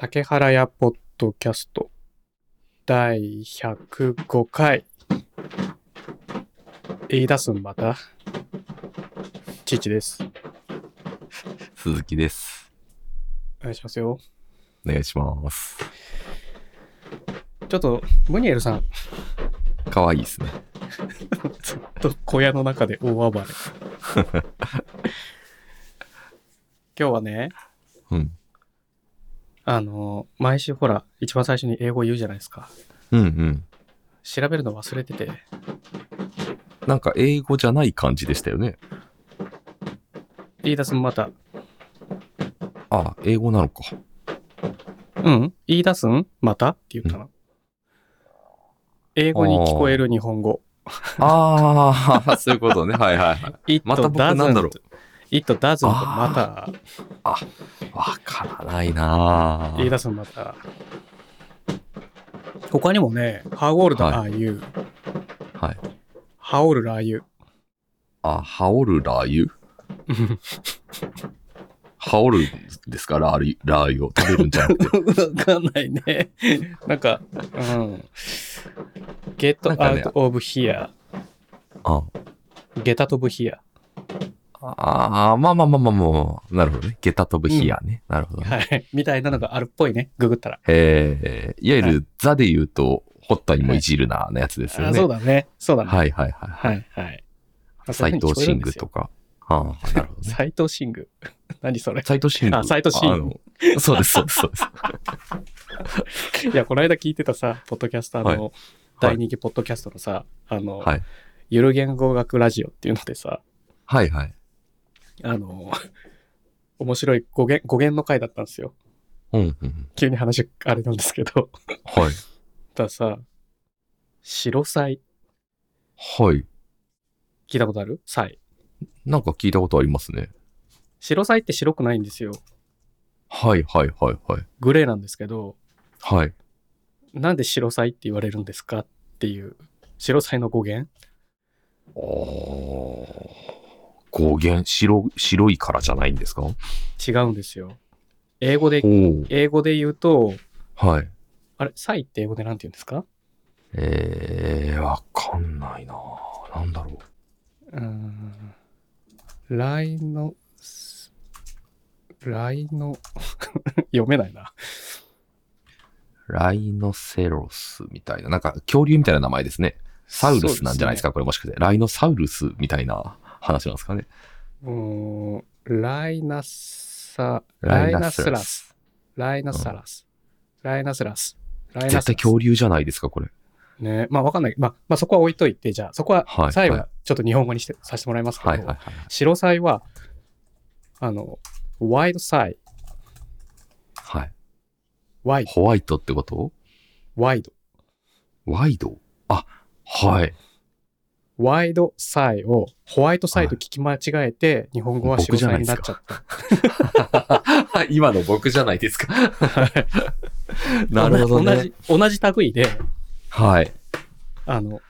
竹原屋ポッドキャスト第105回言い出すんまた？父です鈴木です。お願いしますよお願いします。ちょっとムニエルさんかわいいですね。ずっと小屋の中で大暴れ 今日はねうん。あの毎週ほら一番最初に英語言うじゃないですかうんうん。調べるの忘れててなんか英語じゃない感じでしたよね。言い出すんまたあ、英語なのか。うん言い出すんまた？って言ったの、英語に聞こえる日本語ああ、そういうことね。はいはいはい。また僕なんだろう It doesn't あまたわからないな言い出すんまた他にもね How old は are you? はい。How old are you? あ、ハオルラー油？ハオルですかララー油を食べるんじゃなくて。わかんないね。なんか、うん。Get なんかね out of here. あ Get out of here. あー、まあまあまあまあまあ、なるほどね。ゲタ飛ぶヒアね。なるほどね。はい。みたいなのがあるっぽいね。ググったら。えー、いわゆはるザで言うと、ホッタにもいじるな、のやつですよあね。そうだね。そうだね。はいはいはい。はい。はい。斎藤シングとか。か。ああ、なるほどね。斎藤シング。何それ。斎藤シング。あ斎藤シングそうです、そうです、そうです。いや、この間聞いてたさ、ポッドキャスターの、はい大人気ポッドキャストのさ、あの、はい。ゆる言語学ラジオっていうのでさ、はいはい。あの、面白い語源語源の回だったんですよ。うん、うん。急に話、あれなんですけど。はい。ださ、白菜、はい。聞いたことある？菜。なんか聞いたことありますね。白菜って白くないんですよ。はいはいはいはい。グレーなんですけど、はい。なんで白菜って言われるんですかっていう、白菜の語源あー語源、白、白いからじゃないんですか？お違うんですよ。英語で、お。英語で言うと、はい。あれ、菜って英語でなんて言うんですか？えー、わかんないななんだろう。うーん。ライノ、ライノ、読めないな。ライノセロスみたいな、なんか恐竜みたいな名前ですね。サウルスなんじゃないですか、これもしかして。ライノサウルスみたいな話なんですかね。うーん、ライナサ、ライナライナスラスライナサラス。ライナスラス。ライナ絶対スラス。恐竜じゃないですか、これ。ね。まあわかんない。まあ、まあそこは置いといて、じゃあそこははい最後ちょっと日本語にしてさせてもらいますけど、はいはいはい。白菜は、あの、ワイドサイ、はい。ワイド、ホワイトってこと？ワイド。ワイド？あ、はい。ワイドサイをホワイトサイと聞き間違えて、日本語は白菜になっちゃった。今の僕じゃないですか。なるほどね。同じ、同じ類で、はい。あの、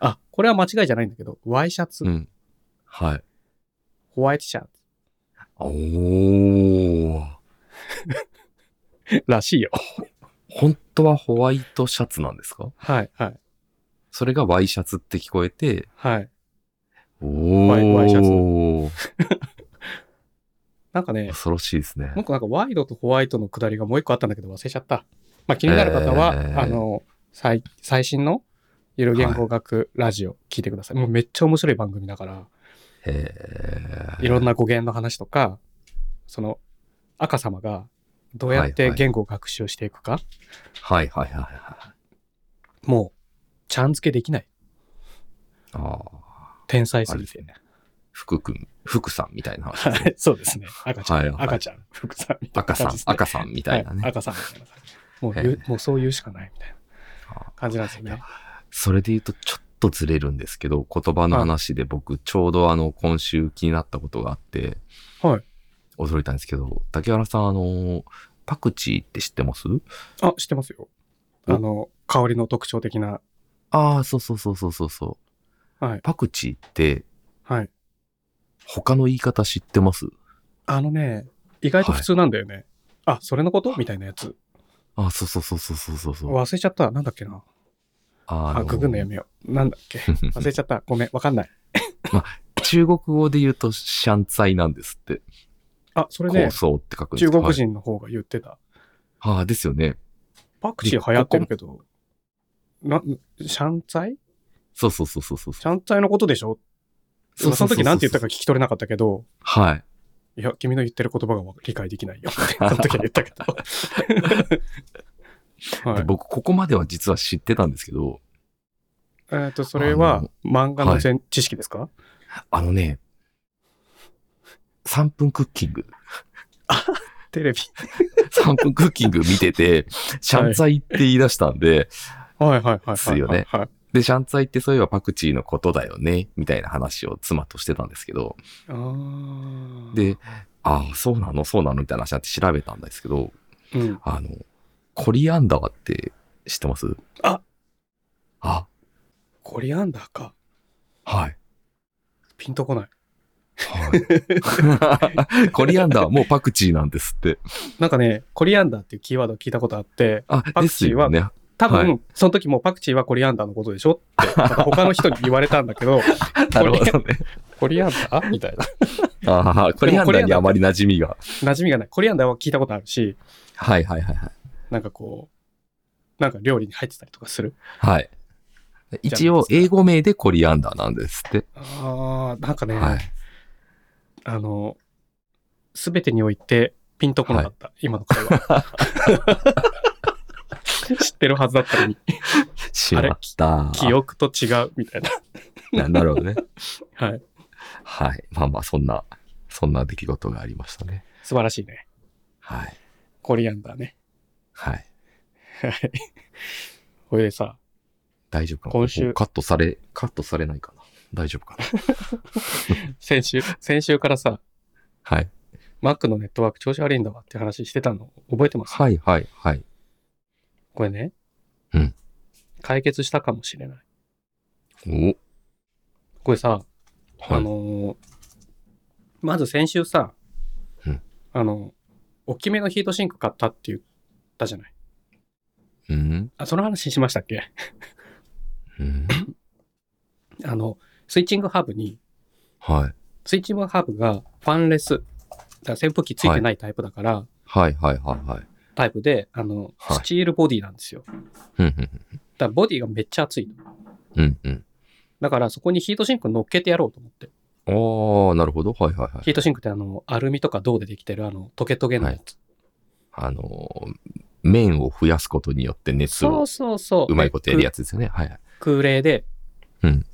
あ、これは間違いじゃないんだけど、ワイシャツ、うん。はい。ホワイトシャツおー。らしいよ。本当はホワイトシャツなんですか？はい、はい、それがワイシャツって聞こえて、はい。おー。ワイワイシャ なんかね、恐ろしいですねも。う一個なんかワイドとホワイトのくだりがもう一個あったんだけど忘れちゃった。まあ気になる方は、えーあの、最、最新のゆる言語学ラジオ聞いてください。もうめっちゃ面白い番組だから、へーいろんな語源の話とか、その赤様がどうやってはいはい言語を学習していくか、はいはいはいはもう、ちゃん付けできない。い。ああ。天才すぎて。福くん、福さんみたいなそうですね。赤ちゃん、はいはい赤ちゃん、福さんみたいな赤さん。赤さんみたいなね。はい、赤さんみたいな。もうへ言うえもうそう言うしかないみたいな感じなんですよね。それで言うとちょっとずれるんですけど、言葉の話で僕ちょうどあの今週気になったことがあって、はい。驚いたんですけど、竹原さんあの、パクチーって知ってます？あ、知ってますよ。おあの、香りの特徴的な。ああ、そうそうそうそうそうそう。はい。パクチーってはい。他の言い方知ってます？あのね、意外と普通なんだよね。あ、それのこと？みたいなやつ。あ、そうそうそうそうそうそうそう。忘れちゃった。なんだっけな。ああ、ググんのやめよう。なんだっけ？忘れちゃった。ごめん、わかんない。中国語で言うと、シャンツァイなんですって。あ、それね構、想って書くんです中国はい人の方が言ってた。ああ、ですよね。パクチー流行ってるけど、な、シャンツァイ？そうそうそうそうそう。シャンツァイのことでしょ？その時なんて言ったか聞き取れなかったけど、はい。いや、君の言ってる言葉が理解できないよ その時は言ったけど。はい。で僕、ここまでは実は知ってたんですけど、えっと、それは漫画の全知識ですか？あのね、3分クッキング。テレビ。3分クッキング見てて、シャンツァイって言い出したんで、はいはいはいはい。ですよねはい。で、シャンツァイってそういえばパクチーのことだよね、みたいな話を妻としてたんですけど、で、ああ、そうなの？そうなの？みたいな話になって調べたんですけど、うん。あの、コリアンダーって知ってます？ああ、コリアンダーか。はい。ピンとこない。はい。コリアンダーもうパクチーなんですって。なんかね、コリアンダーっていうキーワード聞いたことあって、あ、パクですチーはよね。多分、はその時もパクチーはコリアンダーのことでしょ？って、他の人に言われたんだけど、なるほどね。コリアンダーみたいな。ああ、コリアンダーにあまり馴染みが。馴染みがない。コリアンダーは聞いたことあるし、はいはいはいはい。なんかこう、なんか料理に入ってたりとかする？はい。一応、英語名でコリアンダーなんですって。ああ、なんかね、はい。あの、すべてにおいてピンとこなかった、今の会話。知ってるはずだったのに、しまった。記憶と違うみたいな。ななるほどね。はい。はい。まあまあ、そんな、そんな出来事がありましたね。素晴らしいね。はい。コリアンダーね。はい。はい。これでさ、大丈夫かな？今週カットされ、カットされないかな？大丈夫かな？先週、先週からさ、はい。Mac のネットワーク調子悪いんだわって話してたの覚えてます？はいはいはい。これね。うん。解決したかもしれない。おこれさ、はいあのーまず先週さ、うんあの、大きめのヒートシンク買ったって言ったじゃない。うんあ、その話しましたっけ？うん あの、スイッチングハブに、はい。スイッチングハブがファンレス、だから扇風機ついてないタイプだから、はいはいはいはい。タイプで、あの、はいスチールボディなんですよ。だかうんうんらボディがめっちゃ熱い。うんうん。だからそこにヒートシンク乗っけてやろうと思って。ああ、なるほど。はいはいはい。ヒートシンクってあの、アルミとか銅でできてる？あの、トゲトゲのやつ。あのー、麺を増やすことによって熱をそうそうそう。うまいことやるやつ。つですよね。はいはい。空冷で、うん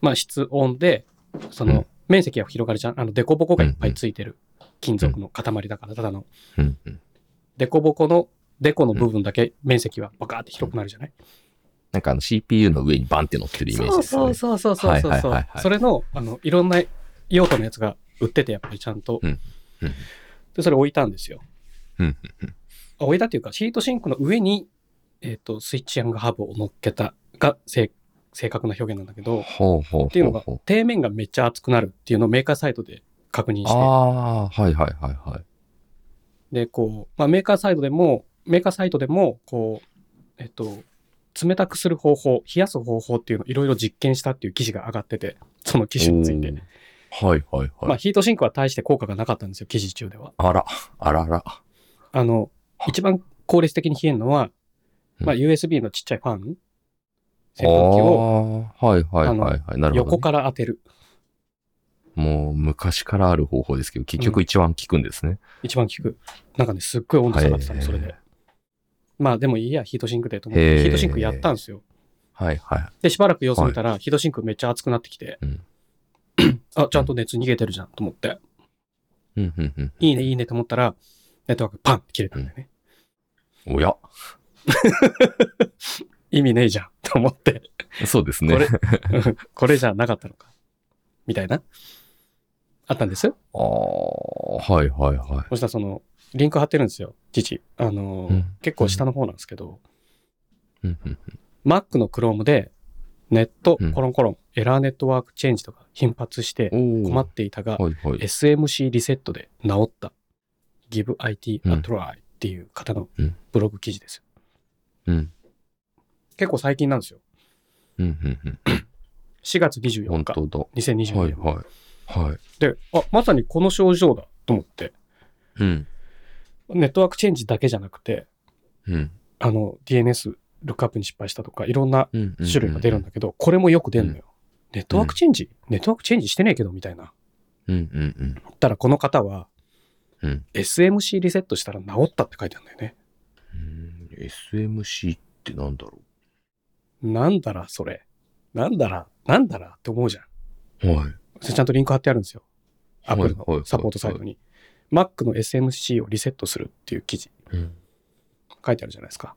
まあ室温で、その、うん面積が広がるじゃん。あの、デコボコがいっぱいついてる金属の塊だから、ただの、うんうん。デコボコの、デコの部分だけ面積はバカーって広くなるじゃない、なんかあの CPU の上にバンって乗ってるイメージですよね。そうそうそうそうそうはいはいはいはいそれの、あの、いろんな用途のやつが売ってて、やっぱりちゃんと。うんうんで、それ置いたんですよ。うんうんあ置いたっていうか、ヒートシンクの上に、えっ、と、スイッチアングハブを乗っけたが正正確な表現なんだけど、ほうほうっていうのがほうほう。、底面がめっちゃ熱くなるっていうのをメーカーサイトで確認して、ああ、はいはいはいはい。で、こう、まあ、メーカーサイトでも、メーカーサイトでも、こう、えっと、冷たくする方法、冷やす方法っていうのをいろいろ実験したっていう記事が上がってて、その機種について。はいはいはい。まあ、ヒートシンクは大して効果がなかったんですよ、記事中では。あら、あらら。あの、一番効率的に冷えるのは、まあ、うん USB のちっちゃいファン、扇風機をはいはいはいはい。横から当てる。もう昔からある方法ですけど、結局一番効くんですね。一番効く。なんかね、すっごい温度下がってたの、それで。まあ、でもいいや、ヒートシンクでと思って、ヒートシンクやったんですよ。はいはい。で、しばらく様子見たら、ヒートシンクめっちゃ熱くなってきて、うんあ、ちゃんと熱逃げてるじゃんと思って、うんうんうん。いいね、いいねと思ったら、ネットワークパンって切れたんだよね。おや、意味ねえじゃんと思って、そうですね。これ、これじゃなかったのか。みたいな。あったんです。ああ、はいはいはい。そしたらその、リンク貼ってるんですよ、父。あのー、うん結構下の方なんですけど、うんうん Mac の Chrome で、ネットうん、コロンコロン、エラーネットワークチェンジとか頻発して。困っていたが、はいはい。SMC リセットで治った。Give IT a うん try っていう方のうんブログ記事ですよ。うん。結構最近なんですよ。うん。うん。うん。4月24日、本当だ。2022年。はいはい。はい。で、あ、まさにこの症状だと思って、うん。network change だけじゃなくて、うん。あの、DNS ルックアップに失敗したとか、いろんなうん。種類が出るんだけど、これもよく出るのよ。 network change、network change してねえけど、みたいな。うん。うん。うん。たらこの方は、うん。SMC リセットしたら治ったって書いてあるんだよね。うん。SMC ってなんだろなんだら、それ。なんだら、なんだらって思うじゃん。う。はい。それちゃんとリンク貼ってあるんですよ。はい Apple はいのサポートサイトに。Mac の SMC をリセットするっていう記事うん。書いてあるじゃないですか。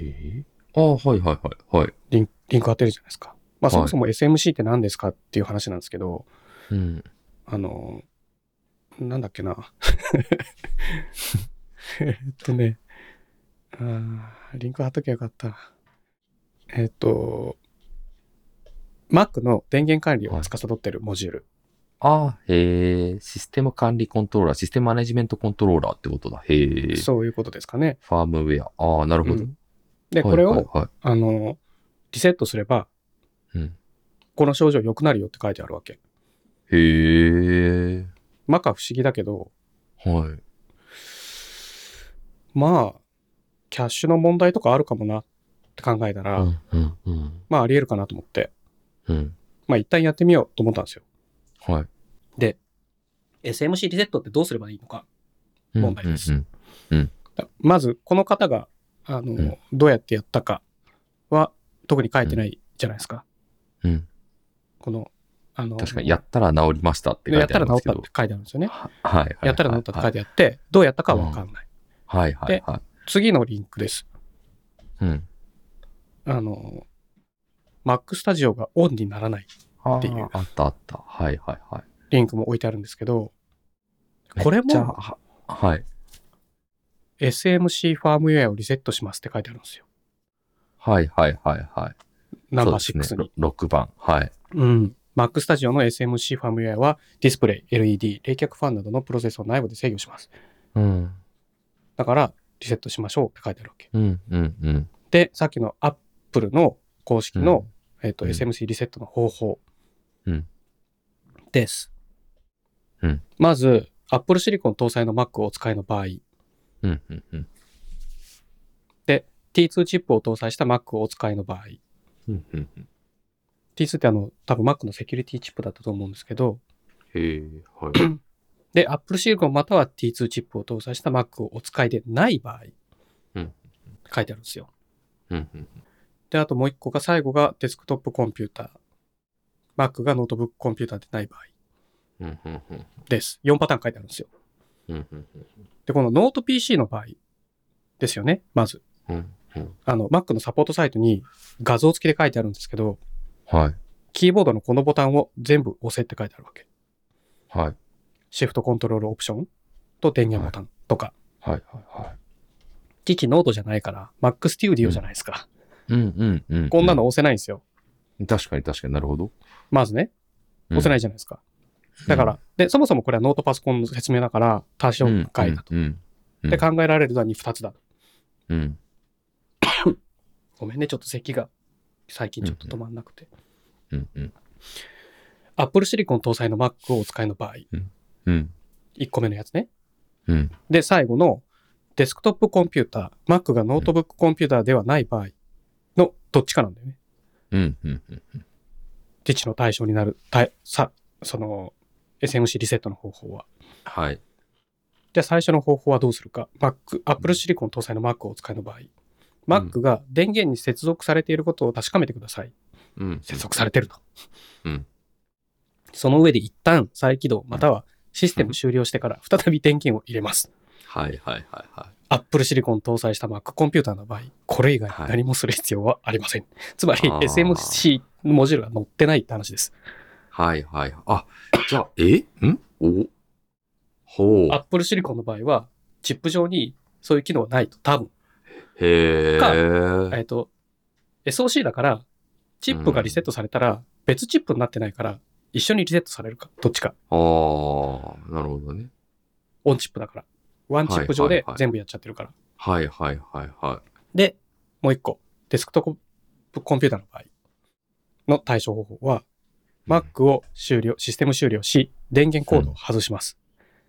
えー、ああ、はいはいはい。はい。リンリンク貼ってるじゃないですか。まあはいそもそも SMC って何ですかっていう話なんですけど、うん。あの、なんだっけな。えっとね、あーリンク貼っときゃよかった。えっと、Mac の電源管理を司ってるモジュール。ああ、へえ、システム管理コントローラー、システムマネジメントコントローラーってことだ。へえ。そういうことですかね。ファームウェア。ああ、なるほど。うんで、これを、はいはいはあの、リセットすれば、いうん、この症状良くなるよって書いてあるわけ。へえ。Mac は不思議だけど、はい。まあ、キャッシュの問題とかあるかもなって考えたら、うん、うん、うん。まああり得るかなと思って、うん。まあ一旦やってみようと思ったんですよ。はい。で、SMC リセットってどうすればいいのか。問題ですうんだまず、この方が、あの、うんどうやってやったかは特に書いてないじゃないですか。うん。うんこの、あの、確かに、やったら治りましたって書いやってたあるんですけどら治ったって。書いてあるんですよね。ははい、はい。やったら治ったって書いててあって、どうやったかはわかんない。はい、はい、ではい。次のリンクです。うん。あの、Mac Studio がオンにならないあっていうあったあった。はい、はい、はい。リンクも置いてあるんですけど、これもははい。SMC ファームウェアをリセットしますって書いてあるんですよ。はい、はい、はい、はい。ナンバー6そうですねに。ろ6番。はい。うん。Mac Studio の SMC ファームウェアはディスプレイ、LED、冷却ファンなどのプロセスを内部で制御します。うん。だから、リセットしましょうって書いてあるわけ。うん、うん、うん。で、さっきの Apple の公式の、えっとうん SMC リセットの方法うんです。うんまず、Apple Silicon 搭載の Mac をお使いの場合、うん、うん、うん。T2 チップを搭載した Mac をお使いの場合、うん、うん。T2 ってあの、多分 Mac のセキュリティチップだったと思うんですけど、へえ、はい。で、Apple Silicon または T2 チップを搭載した Mac をお使いでない場合、うん書いてあるんですよ。うん、うん。で、あともう一個が、最後がデスクトップコンピューター。Mac がノートブックコンピューターでない場合。です。4パターン書いてあるんですよ。で、このノート PC の場合ですよね、まず。あの、Mac のサポートサイトに画像付きで書いてあるんですけど、はい。キーボードのこのボタンを全部押せって書いてあるわけ。はい。シフトコントロールオプションと電源ボタンとか。はい、はい、はい。機器ノートじゃないから、Mac Studio じゃないですか。うん、うん、うん。こんなの押せないんですよ。確かに、確かになるほど。まずね、押せないいじゃないですか。だから、で、そもそもこれはノートパソコンの説明だから、対象外だと。で、考えられるのは2つだ。うん。ごめんね、ちょっと咳が最近ちょっと止まんなくて。うん、うん。Apple Silicon 搭載の Mac をお使いの場合、うん。1個目のやつね。うん。で、最後のデスクトップコンピューター、Mac がノートブックコンピューターではない場合のどっちかなんだよね。うん。うん。実施の対象になる、対さ、その SMC リセットの方法は。はい。じゃあ最初の方法はどうするか。Mac、Apple Silicon 搭載の Mac をお使いの場合、Mac が電源に接続されていることを確かめてください。うん。接続されてると。うんその上で一旦再起動またはシステム終了してから再び電源を入れます。はい、はい、はい、はい。Apple Silicon 搭載した Mac コンピューターの場合、これ以外はい何もする必要はありません。つまり SMC のモジュールが載ってないって話です。はい、はい。あ、じゃあ、え？ん？お？ほう。Apple Silicon の場合は、チップ上にそういう機能はないと多分。へかえ。えっと、SOC だから、チップがリセットされたら別チップになってないから、一緒にリセットされるか、どっちか。ああ、なるほどね。オンチップだから。ワンチップ上で全部やっちゃってるから。はいはいはいはで、もう一個、デスクトップコンピューターの場合の対処方法は、い。Mac を終了、システム終了し、電源コードを外します。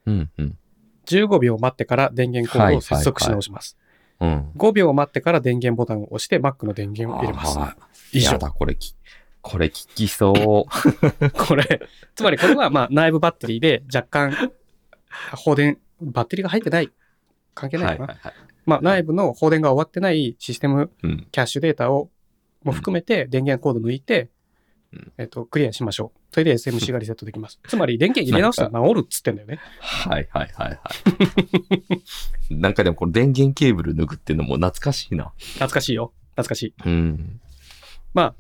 うんうん。15秒待ってから電源コードを接続し直します。うん。5秒待ってから電源ボタンを押して Mac の電源を入れます。あ以上や。だ、これき、これ聞きそう。これ、つまりこれはまあ内部バッテリーで若干放電、バッテリーが入ってない。関係ないかな。はいはいはい。まあ内部の放電が終わってないシステムうん。キャッシュデータをも含めて電源コード抜いて、うんえっと、クリアしましょう。それで SMC がリセットできます。つまり電源入れ直したら治るっつってんだよね。はいはいはいはい。なんかでもこの電源ケーブル抜くっていうのも懐かしいな。懐かしいよ。懐かしい。うん。まあ、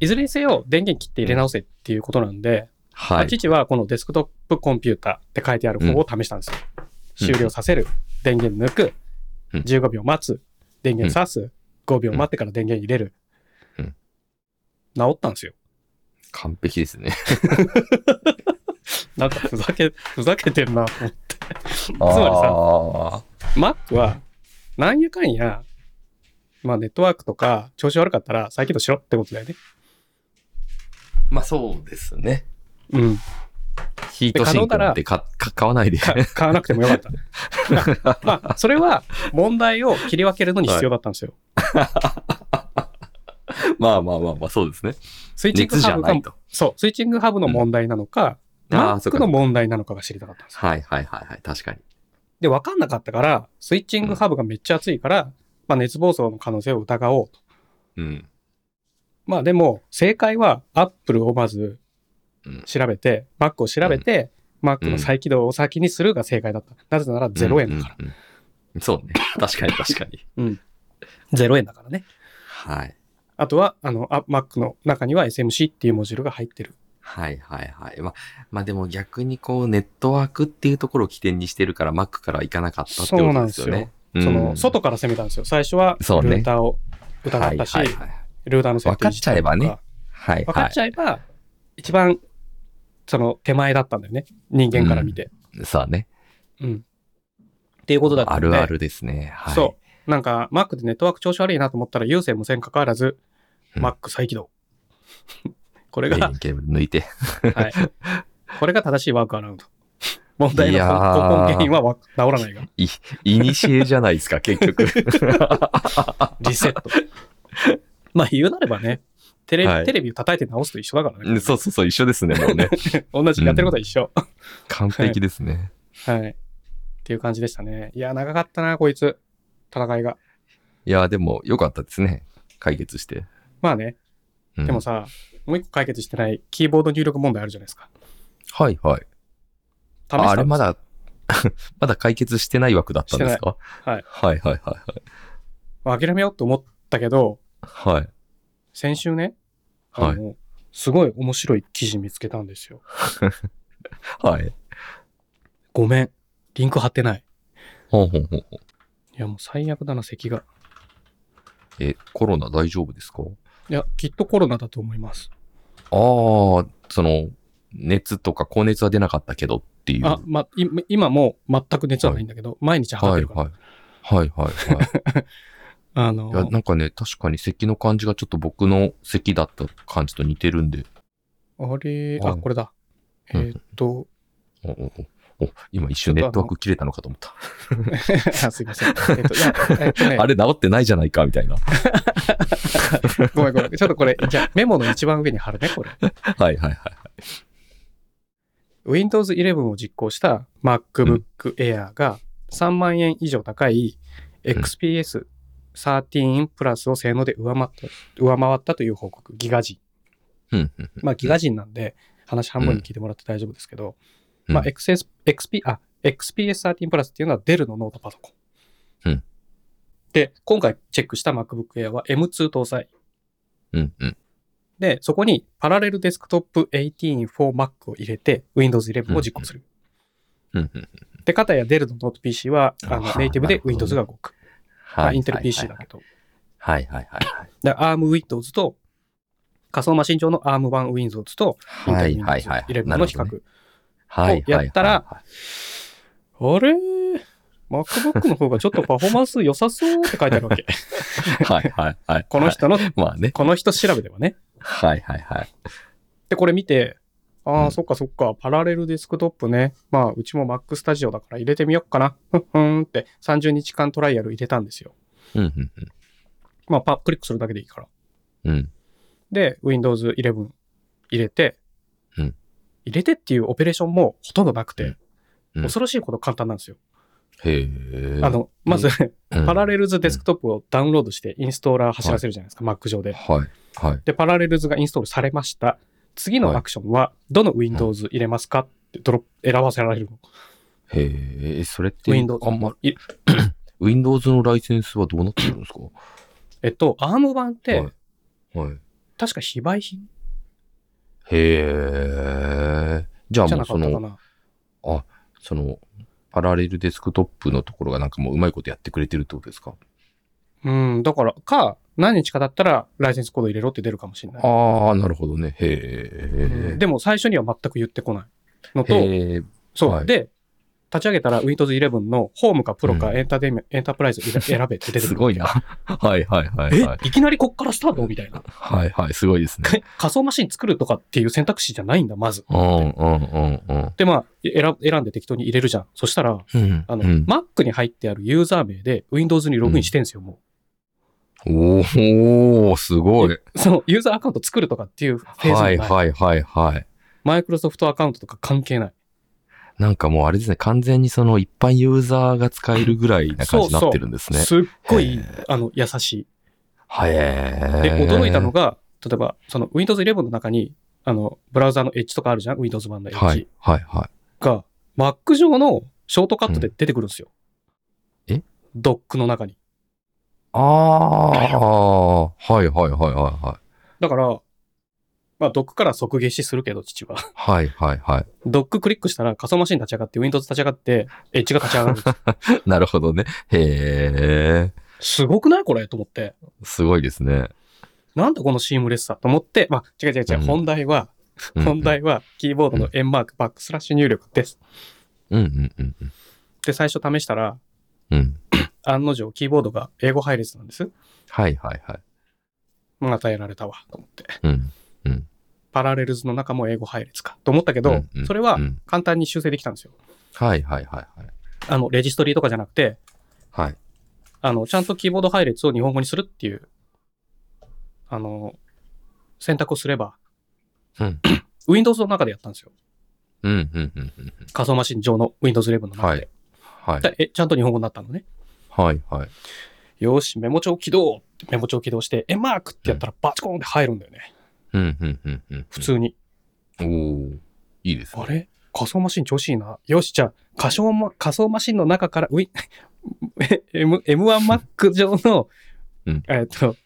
いずれにせよ電源切って入れ直せっていうことなんで、まはい。あ父はこのデスクトップコンピューターって書いてある方を試したんですよ。うん終了させる、電源抜く、うん15秒待つ、電源挿す、5秒待ってから電源入れる。うん治ったんですよ。完璧ですね。なんかふざけ、ふざけてるなと思って。つつまりさ、さ、Mac は、なんやかんや、まあネットワークとか調子悪かったら再起動しろってことだよね。まあそうですね。うん。ヒートシンクなんて買わないで。か買わなくてもよかった。まあ、それは問題を切り分けるのに必要だったんですよ。まあまあまあまあ、そうですね。スイッチングハブが。そう、スイッチングハブの問題なのか、うんあーそっ Mac かの問題なのかが知りたかったんですよ。はいはいはいはい。確かに。で、分かんなかったから、スイッチングハブがめっちゃ熱いから、まあ熱暴走の可能性を疑おうと。うん。まあでも、正解は Apple をまずうん調べて、Mac を調べて、Mac の再起動を先にするが正解だった。なぜなら0円だから。うんうんうんそうね。確かに確かに。0円だからね。はい。あとは、あの、あ Mac の中には SMC っていうモジュールが入ってる。はいはいはい。まあ、まあでも逆にこうネットワークっていうところを起点にしてるから Mac から行かなかったってことですよね。その、うん外から攻めたんですよ。最初は、ルそうねーターを疑ったし、はいはいはいルーターの設定分かっちゃえばねいじったりとはいか分かっはい。ちゃえば、一番、その手前だったんだよね。人間から見て。さあね。うん。っていうことだったんで。あるあるですね。はい。そう。なんか、Mac でネットワーク調子悪いなと思ったら、有線無線関わらず、うん Mac 再起動。これが電源、ケー抜いて。はい。これが正しいワークアラウンド。問題の根ー本原因はわ治らないが。い、いにしえじゃないですか、結局。リセット。まあ言うなればね、テレビ、はいテレビを叩いて直すと一緒だからね。うんそうそうそう、一緒ですね、もうね。同じ、やってることは一緒。完璧ですね。はい。っていう感じでしたね。いや、長かったな、こいつ。戦いが。いや、でも、良かったですね。解決して。まあね、うんでもさ、もう一個解決してないキーボード入力問題あるじゃないですか。はいはい。試しああれまだ、まだ解決してない枠だったんですか？はい。はいはいはい諦めようと思ったけど、はい。はい。先週ね、はいあの、すごい面白い記事見つけたんですよ。はい。ごめん。リンク貼ってない。ほんほんほんほん。いや、もう最悪だな、咳が。え、コロナ大丈夫ですか？いや、きっとコロナだと思います。ああ、その、熱とか高熱は出なかったけどっていう。あ、ま、い今も全く熱はないんだけど、毎日測ってるから。はいはい。はいはいはい。あのいや、なんかね、確かに咳の感じがちょっと僕の咳だった感じと似てるんで。あれ、あ、はいこれだ。うんえーっと、おおおお今一瞬ネットワーク切れたのかと思った。あすいません。えーっと、いや、えーっとね、あれ治ってないじゃないかみたいな。ごめんごめん。ちょっとこれ、じゃあメモの一番上に貼るね、これ。はいはいはい。Windows 11を実行した MacBook Air が3万円以上高い XPS 13プラスを性能で上回った上回ったという報告。ギガ人。まあ、ギガ人なんで、話半分に聞いてもらって大丈夫ですけど、うんまあ、XS XP、あ、XPS13 プラスっていうのはデルのノートパソコン。うんで、今回チェックした MacBook Air は M2 搭載。うんうん。で、そこにパラレルデスクトップ18 for Mac を入れて Windows 11を実行する。うんうん。で、かたやデルのノート PC はあのネイティブで Windows が動く。まあ、はい。インテル PC だけど。はいはいはいはい。で、ARM Windows と仮想マシン上の ARM 版 Windows とはいはいはい。11なるほどねの比較。はい。やったらあれ？MacBook の方がちょっとパフォーマンス良さそうって書いてあるわけ。はいはいはい。この人の、はい。まあね。この人調べではね。はいはいはい。で、これ見て、ああ、うんそっかそっか、パラレルデスクトップね。まあ、うちも Mac スタジオだから入れてみよっかな。ふんふんって30日間トライアル入れたんですよ。うんうんまあ、パクリックするだけでいいから。うん。うん。で、Windows 11入れて、うん入れてっていうオペレーションもほとんどなくて、うんうん恐ろしいほど簡単なんですよ。へえ。あ、の、まず、うんパラレルズデスクトップをダウンロードしてインストーラー走らせるじゃないですか、Mac 上で。はい。はい。で、パラレルズがインストールされました。次のアクションは、どの Windows 入れますか？ってドロップ選ばせられるの。へえ、それって、Windows あんま、い Windows のライセンスはどうなってるんですか？えっと、ARM 版って、はいはい。確か非売品へえ。じゃあもうその。あ、その、パラレルデスクトップのところがなんかもううまいことやってくれてるってことですか？うん、だから、か、何日かだったらライセンスコード入れろって出るかもしれない。ああ、なるほどね。へえ。うんでも最初には全く言ってこないのと。そう、はいで、立ち上げたら Windows 11のホームかプロかうんエンターテイメンエンタープライズ選選べって出てくる。すごいな。。はいはいはいえ、はい。いきなりこっからスタート？みたいな。はいはい、すごいですね。か仮想マシン作るとかっていう選択肢じゃないんだ、まず。うんうんうんうん。で、まあ、選選んで適当に入れるじゃん。そしたら、うんあの、うん、Mac に入ってあるユーザー名で Windows にログインしてんすよ、もおー、すごい。う。そのユーザーアカウント作るとかっていうフェーズ。はいいはいはいはい。マイクロソフトアカウントとか関係ない。なんかもうあれですね、完全にその一般ユーザーが使えるぐらいな感じになってるんですね。すっごいあの、優しい。はい。で、驚いたのが、例えば、その Windows 11の中に、あの、ブラウザーの Edge とかあるじゃん ?Windows 版の Edge はいはいはい。が、Mac 上のショートカットで出てくるんですよ。うんえ？ドックの中に。ああ、はいはいはいはいはい。だから、まあ、ドックから即消しするけど、父は。はいはいはい。ドッククリックしたら仮想マシン立ち上がって、Windows 立ち上がって、Edge が立ち上がる。なるほどね。へえ、すごくないこれと思って。すごいですね。なんだこのシームレスさと思って、まあ、違う違う違う、うん本題は、うん本題は、キーボードの円マーク、バックスラッシュ入力です。うんうんうんうん。で、最初試したら、うん。案の定、キーボードが英語配列なんです。はいはいはい。またやられたわ、と思って。うん。パラレルズの中も英語配列か、と思ったけど、うんうんそれはうん簡単に修正できたんですよ。はいはいはいはい。あの、レジストリーとかじゃなくて、はい。あの、ちゃんとキーボード配列を日本語にするっていう、あの、選択をすれば、うん。Windows の中でやったんですよ。うんうんうんうんうん。仮想マシン上の Windows 11の中で。はいはい。でえ、ちゃんと日本語になったのね。はいはい。よし、メモ帳起動ってメモ帳起動して、え、マークってやったらバチコーンって入るんだよね。うんうんうんうん。普。通に。おおいいですね。あれ？仮想マシン調子いいな。よし、じゃあ、仮想マ仮想マシンの中から、ウィ M、M1Mac 上の、うんえっと、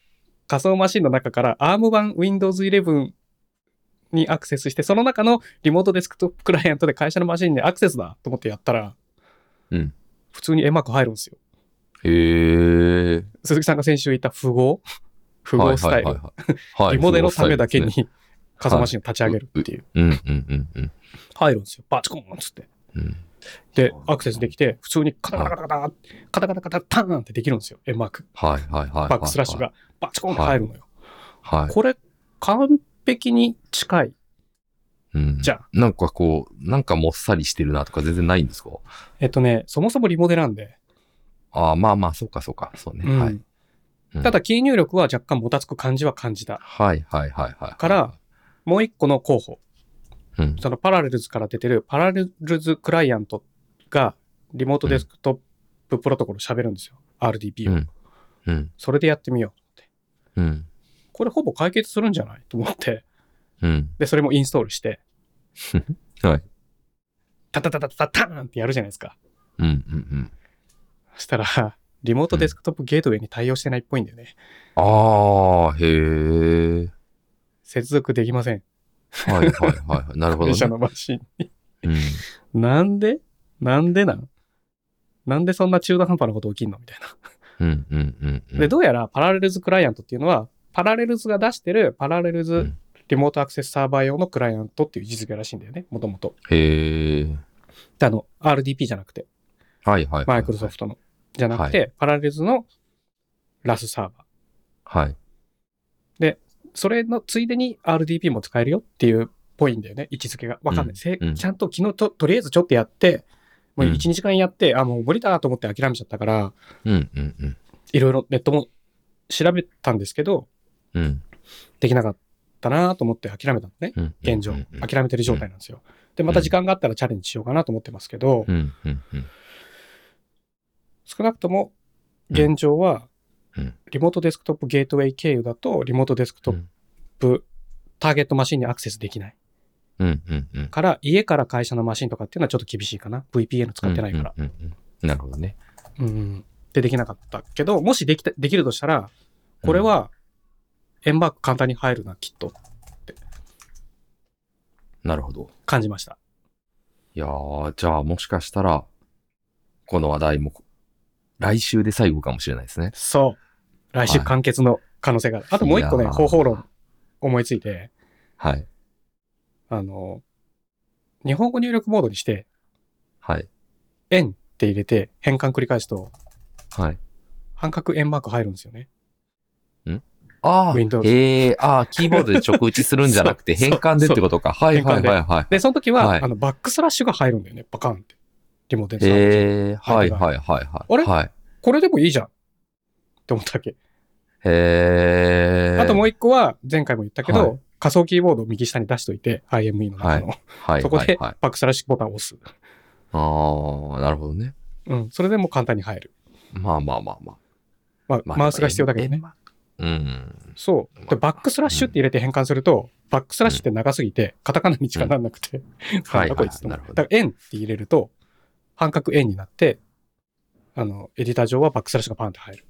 仮想マシンの中から ARM 版 Windows 11にアクセスして、その中のリモートデスクトップクライアントで会社のマシンでアクセスだと思ってやったら、うん。普通に M マーク入るんですよ。へえ。鈴木さんが先週言った符号？符号スタイル。リモデのためだけに符号ス仮想マシンを立ち上げるっていう。入るんですよ。バチコーンっつって。うん。で、アクセスできて、普通にカタカタカタカタ、カタカタカタターンってできるんですよ。M マーク。はいはいはい。バックスラッシュ。がバチコーンって入るのよ。はい。これ、完璧に近い。うんじゃあ。なんかこう、なんかもっさりしてるなとか全然ないんですかえっとね、そもそもリモデなんで。ああ、まあまあ、そうかそうか。そうね。うんはい。うんただ、キー入力は若干もたつく感じは感じた。はいはいはいはい。から、もう一個の候補。うん。そのパラレルズから出てるパラレルズクライアントがリモートデスクトッププロトコル喋るんですよ。RDP を。うん。うん。それでやってみようって。うん。これほぼ解決するんじゃないと思って。うん。で、それもインストールして、はい。タタタタタタターンってやるじゃないですか。うんうんうん。そしたら、リモートデスクトップゲートウェイに対応してないっぽいんだよね。ああ、へえ。接続できません。はいはいはい。なるほど、会社ね。のマシンに。うん。なんで？なんでなん？なんでそんな中途半端なこと起きんの？みたいな。うんうんうんうん。で、どうやらパラレルズクライアントっていうのは、パラレルズが出してるパラレルズうんリモートアクセスサーバー用のクライアントっていう位置づけらしいんだよね、もともと。へえ。あの、RDP じゃなくて。はいはい。マイクロソフトの。じゃなくて、パラレルズのラスサーバー。はい。それのついでに RDP も使えるよっていうっぽいんだよね、位置づけが。わかんない。うんちゃんと昨日と、とりあえずちょっとやって、もううん1、2時間やって、あ、もう無理だと思って諦めちゃったから、うんうんうん。いろいろネットも調べたんですけど、うん。できなかったなと思って諦めたのね。うん。現状諦めてる状態なんですよ。で、また時間があったらチャレンジしようかなと思ってますけど、うんうんうん。少なくとも現状はうん、リモートデスクトップゲートウェイ経由だと、リモートデスクトップ、ターゲットマシンにアクセスできない。うんうんうん。から、家から会社のマシンとかっていうのはちょっと厳しいかな。VPN 使ってないから。うんうんうんうん。なるほどね。うん。で、できなかったけど、もしできた、できるとしたら、これは、エンバーク簡単に入るな、きっと、なるほど。感じました。いやー、じゃあもしかしたら、この話題も、来週で最後かもしれないですね。そう。来週はい完結の可能性がある。あともう一個ね、方法論思いついて、はい。あの、日本語入力モードにして、はい。円って入れて変換繰り返すと、はい。半角円マーク入るんですよね。ああ、Windows ええああ、キーボードで直打ちするんじゃなくて 変換でってことか。はいはいはいはい。で、その時は、はいあの、バックスラッシュが入るんだよね。バカンって。リモートでさ。ええはいははいはいはい。あれ？はい。これでもいいじゃん。って思ったわけ。へえ。あともう一個は、前回も言ったけど、はい仮想キーボードを右下に出しといて、IME の中の。はいそこではいはい。バックスラッシュボタンを押す。ああ、なるほどね。うん。それでも簡単に入る。まあまあまあまあ。まあ、まあマウスが必要だけどね。。うん。そう。で、バックスラッシュって入れて変換すると、バックスラッシュって長すぎて、カタカナにしかなんなくて、はい なんだこいつとなるほどだから円って入れると、半角円になって、あの、エディター上はバックスラッシュがパンって入る。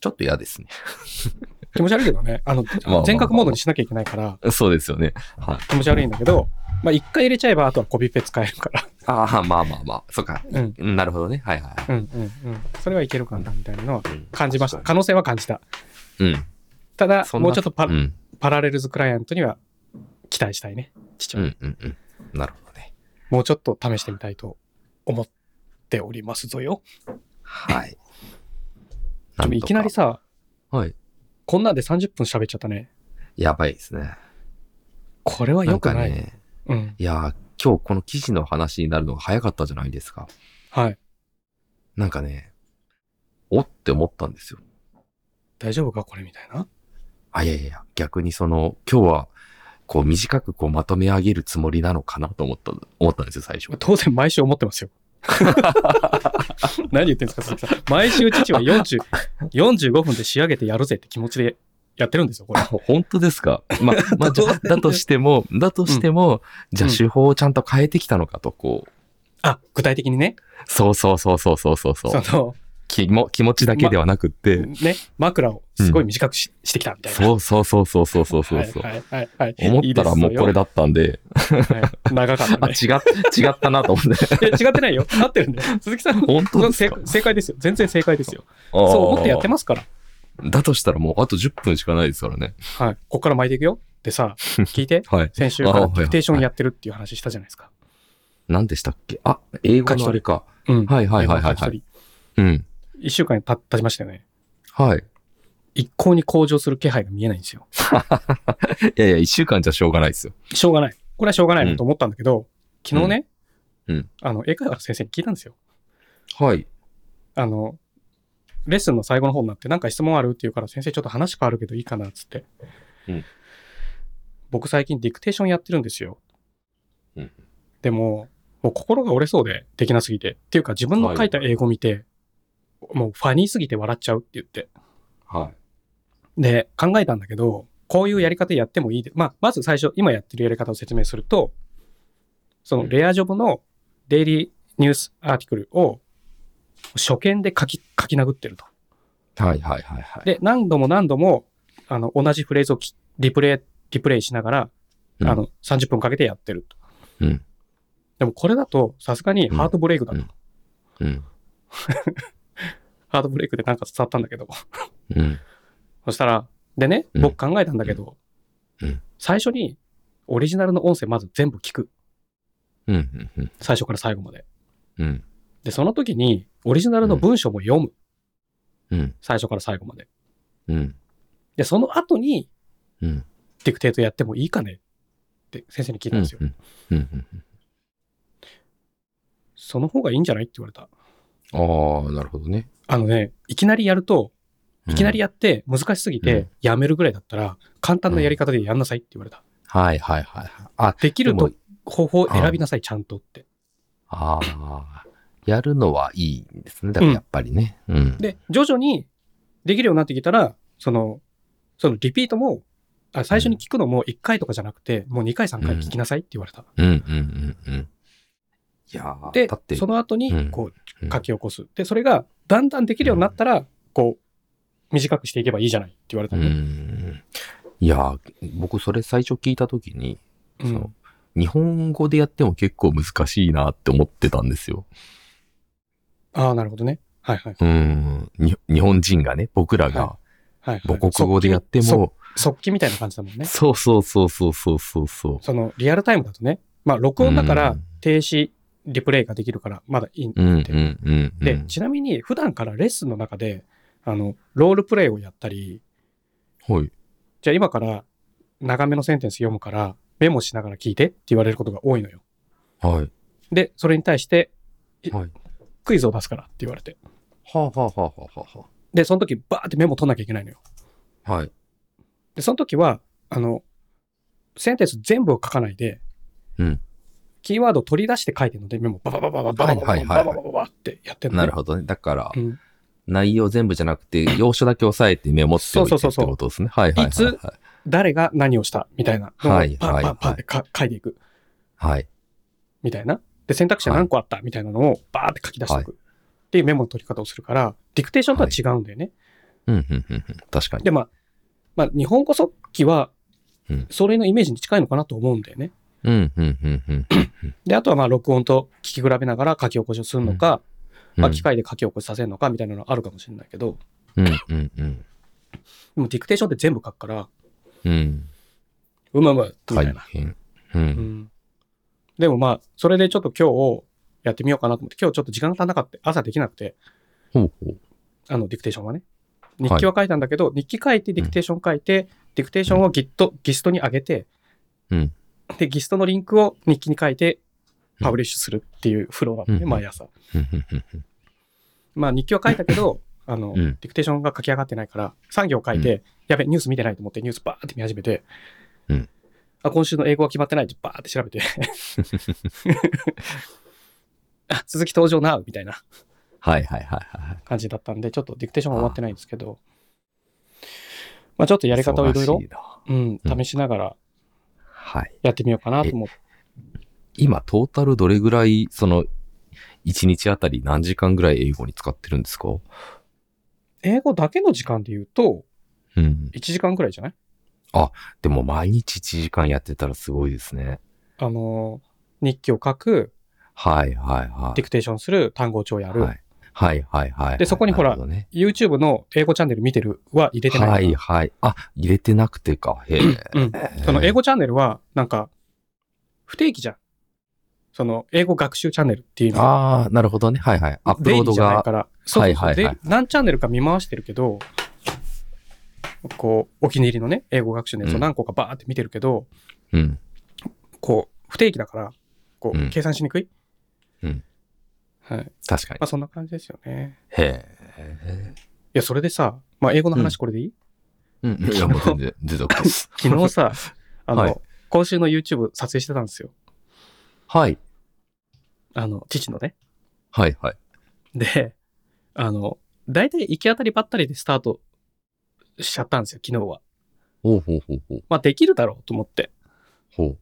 ちょっと嫌ですね。気持ち悪いけどね。あの、全角モードにしなきゃいけないから、そうですよね。はい。気持ち悪いんだけど、まあ一回入れちゃえば、あとはコピペ使えるから。ああ、まあまあまあ。そっか。うん。うんなるほどね。はいはい。うんうんうん。それはいけるかな、みたいなのはうん感じました。可能性は感じた。うん。ただ、もうちょっとパ,、ラレルズクライアントには期待したいね。父うは、んうんうん。なるほどね。もうちょっと試してみたいと思っておりますぞよ。はい。いきなりさ、はい。こんなんで30分喋っちゃったね。やばいですね。これは良くない。ね、うん。いやー、今日この記事の話になるのが早かったじゃないですか。はい。なんかね、おって思ったんですよ。大丈夫か？これみたいな。あ、いやいやいや、逆にその、今日は、こう短くこうまとめ上げるつもりなのかなと思った、思ったんですよ、最初。当然毎週思ってますよ。何言ってんですか、鈴木さん。毎週父は40 45分で仕上げてやるぜって気持ちでやってるんですよ、これ。本当ですか？まあ、まあ、じゃあ だとしても、だとしても、じゃあうん手法をちゃんと変えてきたのかと、こう。あ、具体的にね。そうそうそうそうそうそうそう。その、気も気持ちだけではなくって、ね、枕をすごい短くし,うん、してきたみたいな。そうそうそうそうそうそうそう。はいはいはい、思ったらもうこれだったんで。はい、長かった、ね、違、違ったなと思って。え、違ってないよ。合ってるんで。鈴木さん、本当正解ですよ。全然正解ですよ。そう思ってやってますから。だとしたらもうあと10分しかないですからね。はい。ここから巻いていくよ。でさ、聞いて。はい、先週からディクテーションやってるっていう話したじゃないですか。何でしたっけ？あ、英語のあれか。うん。はいはいはいはい、はい。うん。1週間、経ちましたよね。はい。一向に向上する気配が見えないんですよ。いやいや、1週間じゃしょうがないですよ。しょうがない。これはしょうがないなと思ったんだけど、昨日ね、うんうんあの、英会話の先生に聞いたんですよ。はい。あの、レッスンの最後の方になって、なんか質問あるって言うから、先生ちょっと話変わるけどいいかなっつって。うん僕最近ディクテーションやってるんですよ。うんでも、もう心が折れそうでできなすぎて。っていうか自分の書いた英語見て、もうファニーすぎて笑っちゃうって言って。はで、考えたんだけど、こういうやり方やってもいいで、まあ、まず最初、今やってるやり方を説明すると、そのレアジョブのデイリーニュースアーティクルを初見で書き、書き殴ってると。い。はいはいはいはい。で、何度も何度も、あの、同じフレーズをきリプレイ、リプレイしながら、うんあの、30分かけてやってると。うん。でもこれだと、さすがにハートブレイクだと。うんうん。ハートブレイクでなんか伝わったんだけど。うん。そしたら、でね、うん僕考えたんだけど、うん最初にオリジナルの音声まず全部聞く。うん。うん。最初から最後まで。うん。で、その時に、オリジナルの文章も読む。うん。最初から最後まで。うん。で、その後に、うん。ディクテートやってもいいかね？って先生に聞いたんですよ。うん。うん。うん。その方がいいんじゃない？って言われた。ああ、なるほどね。あのね、いきなりやると、いきなりや、やって難しすぎうてんやめるぐらいだったら、簡単なやり方でやんなさいって言われた。はいはいはいはい。あ、できると方法を選びなさい、ちゃんとって。ああ、やるのはいいんですね。だからやっぱりね。うん。で、徐々にできるようになってきたら、その、そのリピートも、あ最初に聞くのも1回とかじゃなくて、もう2回3回聞きなさいって言われた。うんうんうんうん。いやーでその後にうん、こう、うん書き起こす。で、それがだんだんできるようになったら、こう、短くしていけばいいじゃないって言われたうのね。ん。いやー僕それ最初聞いたときに、うんそう日本語でやっても結構難しいなって思ってたんですよ。ああ、なるほどね。はいはい。うん。に日本人がね、僕らがはいはい、母国語でやっても、速記みたいな感じだもんね。そうそうそうそうそうそうそう。そのリアルタイムだとね、まあ録音だからうん停止、リプレイができるからまだいいんだ。で、ちなみに普段からレッスンの中で、あの、ロールプレイをやったり、はい。じゃあ今から長めのセンテンス読むからメモしながら聞いてって言われることが多いのよ。はい。で、それに対してはい。クイズを出すからって言われて。はあはあはあはあはで、その時バーってメモ取んなきゃいけないのよ。あ。はい。で、その時は、あの、センテンス全部を書かないで、うん。キーワードを取り出して書いてるので、メモババババババババババババババってやってるのね。なるほどね。だから、うん内容全部じゃなくて、要所だけ押さえてメモっておいてってそうそうそうそうことですね。はいはいはい、はい。いつ誰が何をしたみたいなはいパンパンパンはいってか書いていくはい。みたいな。で、選択肢は何個あったみたいなのをバーって書き出していくっていうメモの取り方をするから、ディクテーションとは違うんだよね。うん、うん、うん。うん確かに。で、まあ、まあ、日本語速記はうん、それのイメージに近いのかなと思うんだよね。うん、うん、うん、うん。で、あとはまあ、録音と聞き比べながら書き起こしをするのか、うんまあ、機械で書き起こしさせるのかみたいなのあるかもしれないけど、うん、うん、うん。でもディクテーションって全部書くから、うん。うまうまみたいな。大変。う。うんん。でもまあ、それでちょっと今日やってみようかなと思って、今日ちょっと時間が足んなかった。朝できなくて、ほうほう。あの、ディクテーションはね。日記は書いたんだけど、日記書いて、ディクテーション書いて、ディクテーションを Git、 Gist に上げて、うん。で、 Gist のリンクを日記に書いて、 publish するっていうフローなのね、うん毎朝。まあ、日記は書いたけど、あの、うん。ディクテーションが書き上がってないから、3行書いて、やべ、ニュース見てないと思って、ニュースバーって見始めて、うん。あ、今週の英語は決まってないってバーって調べて、あ、続き登場な、みたいな。はいはいはいはい。感じだったんで、ちょっとディクテーションは終わってないんですけど、まあちょっとやり方をいろいろうん。試しながらはい。やってみようかなと思って、今、トータルどれぐらい、その、1日あたり何時間ぐらい英語に使ってるんですか？英語だけの時間で言うと、うん。1時間くらいじゃない？でも毎日1時間やってたらすごいですね。あの、日記を書く、はいはいはい。ディクテーションする、単語帳やる、はいはいはいはい。でそこにほらね YouTube の英語チャンネル見てるは入れてない。はいはい。あ、入れてなくてか。へえ。うん。その英語チャンネルは、なんか、不定期じゃん。その、英語学習チャンネルっていうのは。ああ、なるほどね。はいはい。アップロードがか。ら。そうそうそうはいはいはいで、何チャンネルか見回してるけど、こう、お気に入りのね、英語学習のやつを何個かバーって見てるけど、うん。こう、不定期だから、こう、うん計算しにくい。うん。はい。確かにまあ、。そんな感じですよね。へえ。いや、それでさ、まあ、英語の話これでいい、うん。いや、もう全然、全然 OK です。昨日さ、あの、はい今週の YouTube 撮影してたんですよ。はい。あの、父のね。はいはい。で、あの、大体行き当たりばったりでスタートしちゃったんですよ、昨日は。ほうほうほうほう。まあ、できるだろうと思って。ほう。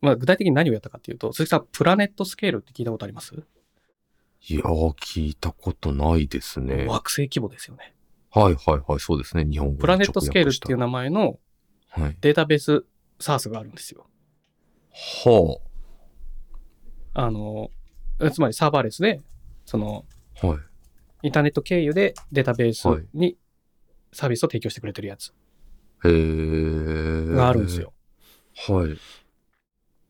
まあ、具体的に何をやったかっていうと、鈴木さん、プラネットスケールって聞いたことあります、いやー、聞いたことないですね。はい惑星規模ですよね。はいはい。そうですね。日本語にプラネットスケールっていう直名前の。データベースサースがあるんですよ。はあの、つまりサーバーレスで、その、あ。はい。インターネット経由でデータベースはいにサービスを提供してくれてるやつへえ。があるんです。よ。はい。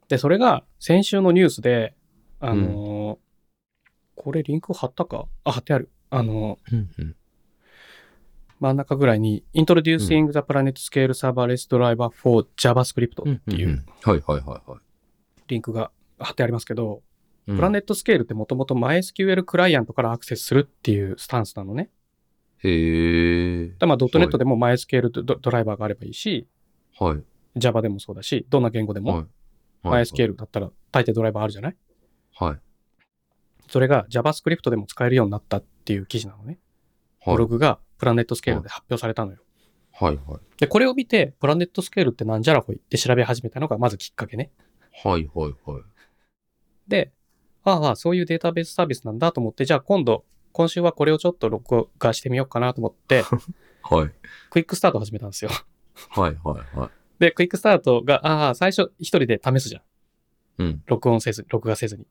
で、それが先週のニュースで、あのーこれリンク貼ったか？あ、貼ってある。あの、うんうん。真ん中ぐらいに Introducing the Planet Scale Serverless Driver for JavaScript っていうんはいはいはいはい。リンクが貼ってありますけど、うんプラネットスケールってもともと MySQL クライアントからアクセスするっていうスタンスなのね。へえ。だまあ .NET でも MySQL ドドライバーがあればいいし、はい。Java でもそうだし、どんな言語でもはい。はい。MySQL だったら大抵ドライバーあるじゃない？はい。それが JavaScript でも使えるようになったっていう記事なのね。はいブログがプラネットスケールで発表されたのよ。はいはい。で、これを見て、プラネットスケールってなんじゃらほいって調べ始めたのがまずきっかけね。はいはいはい。で、ああ、そういうデータベースサービスなんだと思って、じゃあ今度、今週はこれをちょっと録画してみようかなと思って、はい。クイックスタート始めたんですよ。はいはいはい。で、クイックスタートが、ああ、最初一人で試すじゃん。うん。録音せず、録画せずに。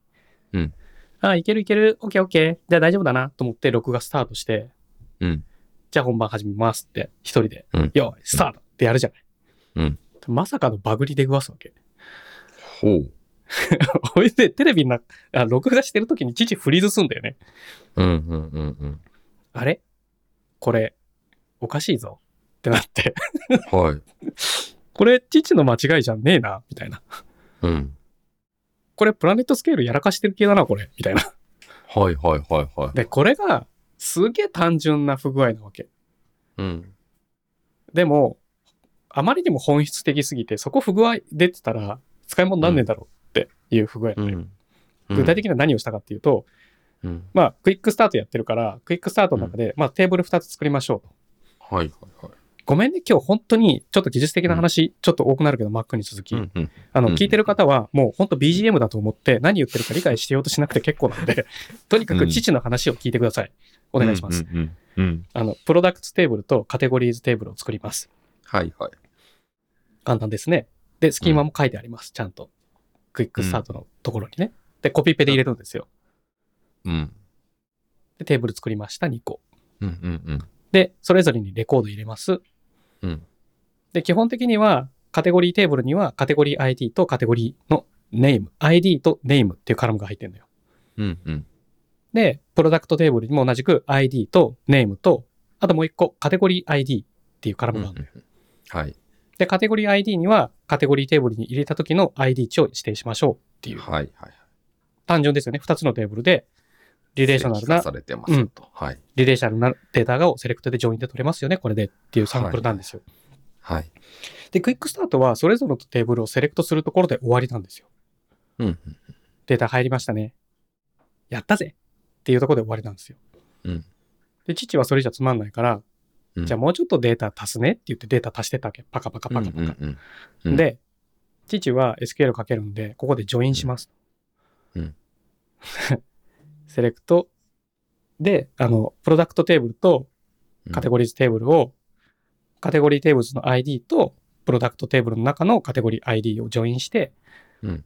うん。ああ、いけるいける、オッケーオッケー。じゃあ大丈夫だなと思って録画スタートして、うん。じゃあ本番始めますって、一人で、うんよい、スタートってやるじゃない。うん。まさかのバグり出くわすわけ。ほう。ほいで、テレビな、あ録画してる時に父フリーズすんだよね。うんうんうんうん。あれ？これ、おかしいぞ。ってなって。はい。これ、父の間違いじゃねえな、みたいな。うん。これ、プラネットスケールやらかしてる系だな、これ、みたいな。はいはいはいはい。で、これが、すげえ単純な不具合なわけ。うん。でも、あまりにも本質的すぎて、そこ不具合出てたら、使い物なんねえだろうっていう不具合なのよ。うん。具体的には何をしたかっていうと、うん。まあ、クイックスタートやってるから、クイックスタートの中で、まあ、テーブル2つ作りましょうと。はいはいはい。ごめんね、今日本当に、ちょっと技術的な話、ちょっと多くなるけど、Mac に続き。あの、うん聞いてる方は、もう本当 BGM だと思って、何言ってるか理解しようとしなくて結構なんで、とにかく父の話を聞いてください。お願いします。あの、プロダクツテーブルとカテゴリーズテーブルを作ります。はいはい。簡単ですね。で、スキーマも書いてあります。ちゃんと。クイックスタートのところにね。で、コピペで入れるんですよ。うん。で、テーブル作りました、2個。うんうんうん。で、それぞれにレコード入れます。うん。で、基本的には、カテゴリーテーブルには、カテゴリー ID とカテゴリーのネーム、ID とネームっていうカラムが入ってるのよ。うんうん。で、 product テーブルにも同じく ID と name と、あともう一個、カテゴリー ID っていうカラムがあるのよ。はい。で、 category ID には、 category テーブルに入れた時の ID 値を指定しましょうっていう。はいはい。単純ですよね。二つのテーブルで、リレーショナルな、されてますよと。はい。リレーショナルなデータが SELECT で JOIN で取れますよね。これでっていうサンプルなんですよ。はい。で、クイックスタートはそれぞれのテーブルを SELECT するところで終わりなんですよ。うんうん。データ入りましたね。やったぜっていうところで終わりなんですよ。うんで、父はそれじゃつまんないから、うんじゃあもうちょっとデータ足すねって言ってデータ足してたわけ。パカパカパカパカ。で、父は SQL かけるんで、ここで JOIN します。うん SELECT。で、あの、 product テーブルと categories テーブルを、 category tables の ID とプロダクトテーブルの中のカテゴリー ID をジョインして、うん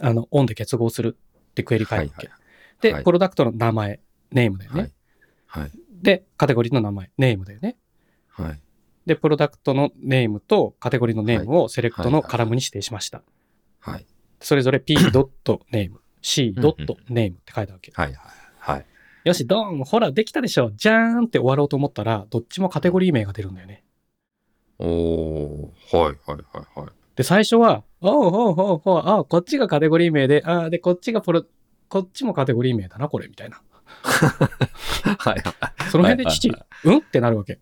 あの、オンで結合するってクエリ書いて、はいはいで、はいプロダクトの名前、ネームだよね。はい。はい。で、カテゴリーの名前、ネームだよね。はい。で、プロダクトのネームとカテゴリーのネームをセレクトのはいはいはいカラムに指定しました。はい。それぞれ p.name、c.name って書いたわけ。はい。はい。よし、ドーンほら、できたでしょじゃーんって終わろうと思ったら、どっちもカテゴリー名が出るんだよね。おー。はい。はい。はい。はい。で、最初は、おうおうおうおう、あこっちがカテゴリー名で、あで、こっちがプロ、こっちもカテゴリー名だな、これ、みたいな。はい。その辺で父、はいうん？ってなるわけ。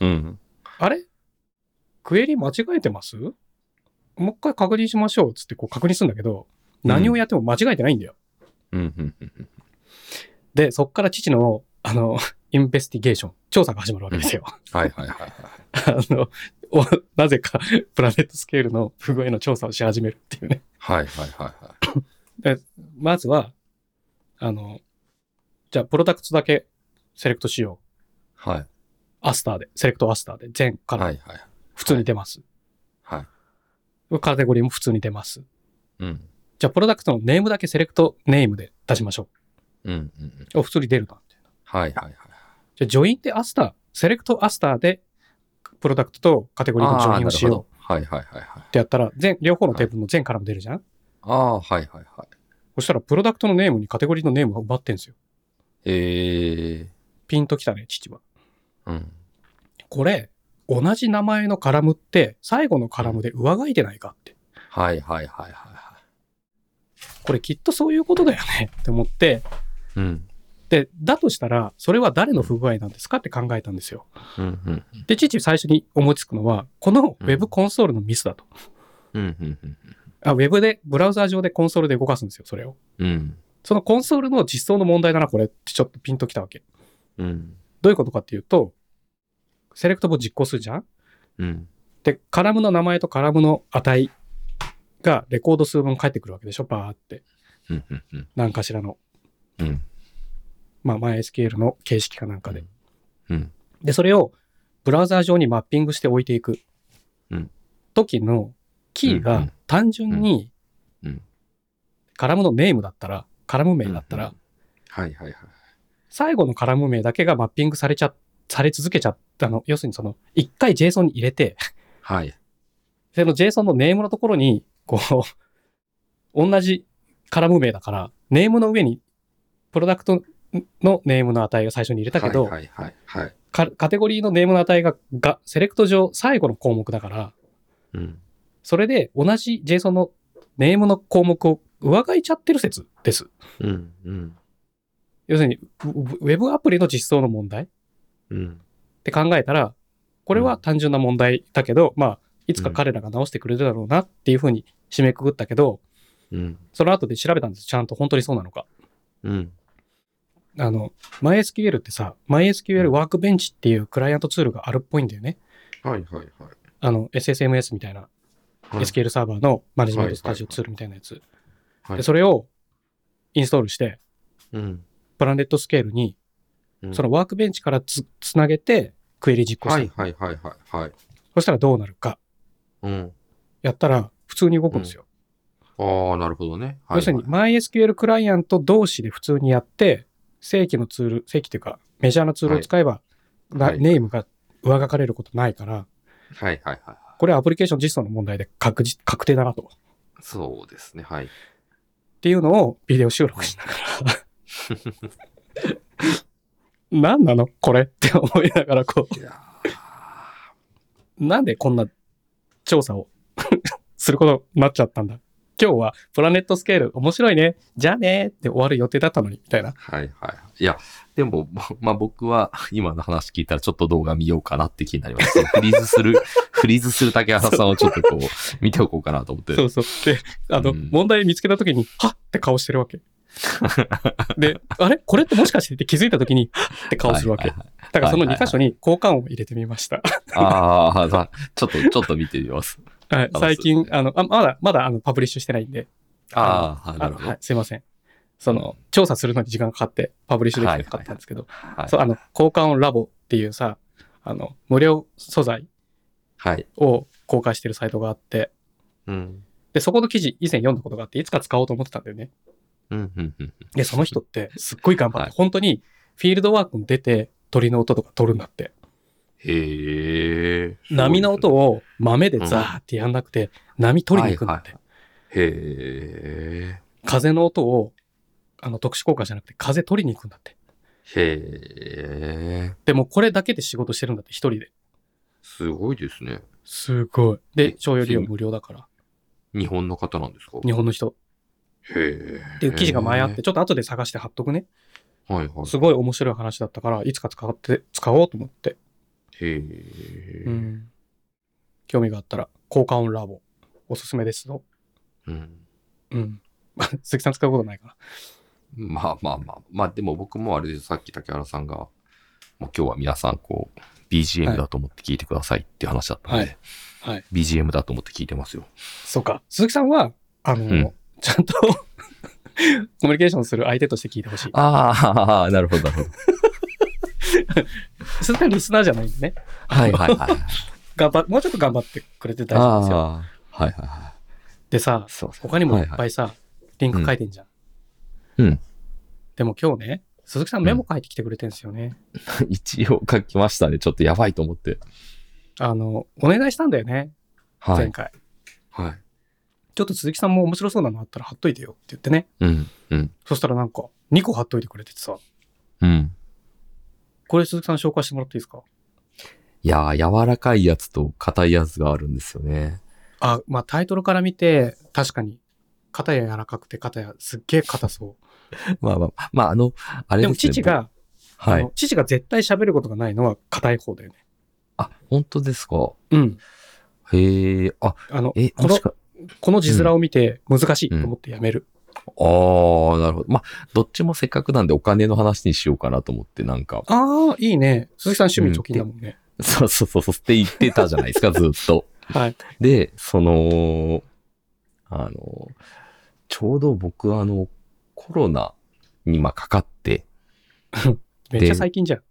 うん。あれ？クエリ間違えてます？もう一回確認しましょう、つってこう確認するんだけど、何をやっても間違えてないんだよ。うん。うん。うん。で、そっから父の、あの、インベスティゲーション、調査が始まるわけですよ。はい。はい。はい。あの、おなぜか、プラネットスケールの不具合の調査をし始めるっていうね。はい。はい。はい。でまずは、あの、じゃあ、プロダクトだけセレクトしよう。はい。アスターで、セレクトアスターで、全からはい。はい。普通に出ます。はい。カテゴリーも普通に出ます。うん。じゃあ、プロダクトのネームだけセレクトネームで出しましょうん。うん。う。お、普通に出るな。みたいなはい。はい。はい。じゃあ、ジョインってアスター、セレクトアスターで、プロダクトとカテゴリーのジョインをしようはい。はい。はい。はい。ってやったら、全、両方のテーブルの全カラムも出るじゃんああ、はい。はい。はい。そしたら、プロダクトのネームにカテゴリーのネームがなってんですよ。へえ。ピンときたね、父は。うん。これ、同じ名前のカラムって、最後のカラムで上書いてないかって。はいはいはいはいはこれきっとそういうことだよね って思って、い。うん。で、だとしたら、それは誰の不具合なんですかって考えたんですよ。うんうんで、父最初に思いつくのは、この Web コンソールのミスだと。うんうんうんあ、Web で、ブラウザー上でコンソールで動かすんですよ、それを。うんそのコンソールの実装の問題だな、これってちょっとピンときたわけ。うん。どういうことかっていうと、セレクトボ実行するじゃん？うん。で、カラムの名前とカラムの値がレコード数分返ってくるわけでしょ、バーって。うんうんうん。何かしらの、うん。まあ、MySQL の形式かなんかで。うん。で、それをブラウザー上にマッピングして置いていく。うん。時のキーがうんうん。単純にうん。カラムのネームだったら、カラム名だったらうん、はいはいはい。最後のカラム名だけがマッピングされちゃ、され続けちゃったの。要するにその、一回 JSON に入れて、はい。その JSON のネームのところに、こう、同じカラム名だから、ネームの上に、プロダクトのネームの値が最初に入れたけど、はいはいはいはい。カカテゴリーのネームの値が、が、セレクト上最後の項目だから、うん。それで同じ JSON のネームの項目を上書いちゃってる説です。うんうん要するに、ウウェブアプリの実装の問題っうんて考えたら、これは単純な問題だけど、まあ、いつか彼らが直してくれるだろうなっていうふうに締めくくったけど、うんその後で調べたんです。ちゃんと本当にそうなのか。うんあの、MySQL ってさ、MySQL ワークベンチっていうクライアントツールがあるっぽいんだよね。はいはいはい。あの、SSMS みたいな、はい SQL サーバーのマネジメントスタジオツールみたいなやつ。はいで、それをインストールして、うんプラネットスケールに、うんそのワークベンチからつつなげて、クエリ実行した。はいはいはいはいはい。そしたらどうなるか。うん。やったら、普通に動くんですよ。ああ、なるほどね。はい要するに、MySQL クライアント同士で普通にやって、正規のツール、正規というか、メジャーなツールを使えば、なはいネームが上書かれることないから、はいはいはい。これはアプリケーション実装の問題で確実、確定だなと。そうですね。はい。っていうのをビデオ収録しながら、何なのこれって思いながら、こう、なんでこんな調査を することになっちゃったんだ今日はプラネットスケール面白いね。じゃあねって終わる予定だったのに、みたいな。ーはいはい。いや、でも、ま まあ僕は今の話聞いたらちょっと動画見ようかなって気になります。フリーズする、フリーズする竹原さんをちょっとこう、見ておこうかなと思って。そうそう。で、あの、うん問題見つけた時に、はっって顔してるわけ。で、あれ？これってもしかしてって気づいた時に、はっって顔するわけ。はいはいはいだからその2はいはいはい箇所に交換音を入れてみました。ああ、まあちょっと、ちょっと見てみます。はい、あ最近、あの、あまだ、まだあのパブリッシュしてないんで、ああ、あのなるほど。はい、すいません。その、調査するのに時間かかって、パブリッシュできてなかったんですけど、はいそう、あの、交換音ラボっていうさ、あの、無料素材はい。を公開してるサイトがあって、うん。で、そこの記事以前読んだことがあって、いつか使おうと思ってたんだよね。うん、うん、うん。で、その人ってすっごい頑張って、はい本当にフィールドワークに出て鳥の音とか取るんだって。へえ。波の音を豆でザーってやんなくて、波取りに行くんだって。はいへ風の音を、あの、特殊効果じゃなくて風取りに行くんだって。え。へえ。でもこれだけで仕事してるんだって、一人で。すごいですね。すごい。でえ、商用利用無料だから。日本の方なんですか？日本の人。へえ。っていう記事が前あって、ちょっと後で探して貼っとくね。はいはい。すごい面白い話だったから、いつか使って、使おうと思って。へえ。うん。興味があったら、交換音ラボ、おすすめですよ。うん。うん。鈴木さん使うことないかな。まあまあまあ。まあでも僕もあれです。さっき竹原さんが、もう今日は皆さんこう、BGM だと思って聞いてくださいって話だったので、はいはい BGM だと思って聞いてますよ。そうか。鈴木さんは、あの、うんちゃんと コミュニケーションする相手として聞いてほしい。ああ、なるほど、なるほど。鈴木さんリスナーじゃないんでね。はいはいはい。頑張っ、もうちょっと頑張ってくれて大丈夫ですよ。はいはいはい。でさ、そうそう。他にもいっぱいさ、リンク書いてんじゃん。うん。でも今日ね、鈴木さんメモ書いてきてくれてんですよね。一応書きましたね。ちょっとやばいと思って。あの、お願いしたんだよね、はい。前回。はい。ちょっと鈴木さんも面白そうなのあったら貼っといてよって言ってね。うん。うん。そしたらなんか、2個貼っといてくれててさ、うん。これ鈴木さん紹介してもらっていいですか？いやー、柔らかいやつと硬いやつがあるんですよね。あ、まあタイトルから見て、確かに、片や柔らかくて片やすっげえ硬そ まあまあ、まあ、あの、あう。でもれですね。父が、はい。父が絶対喋ることがないのは硬い方だよね。あ、本当ですか？うん。へえ、あ、あの、え、このもし、か、この字面を見て難しいと思ってやめる。ああ、なるほど。まあ、どっちもせっかくなんでお金の話にしようかなと思って、なんか、ああ、いいね。鈴木さん趣味貯金だもんね。そうそうそうそうって言ってたじゃないですか、ずっと。はい。で、その、あの、ちょうど僕あの、コロナにまあかかって、めっちゃ最近じゃん。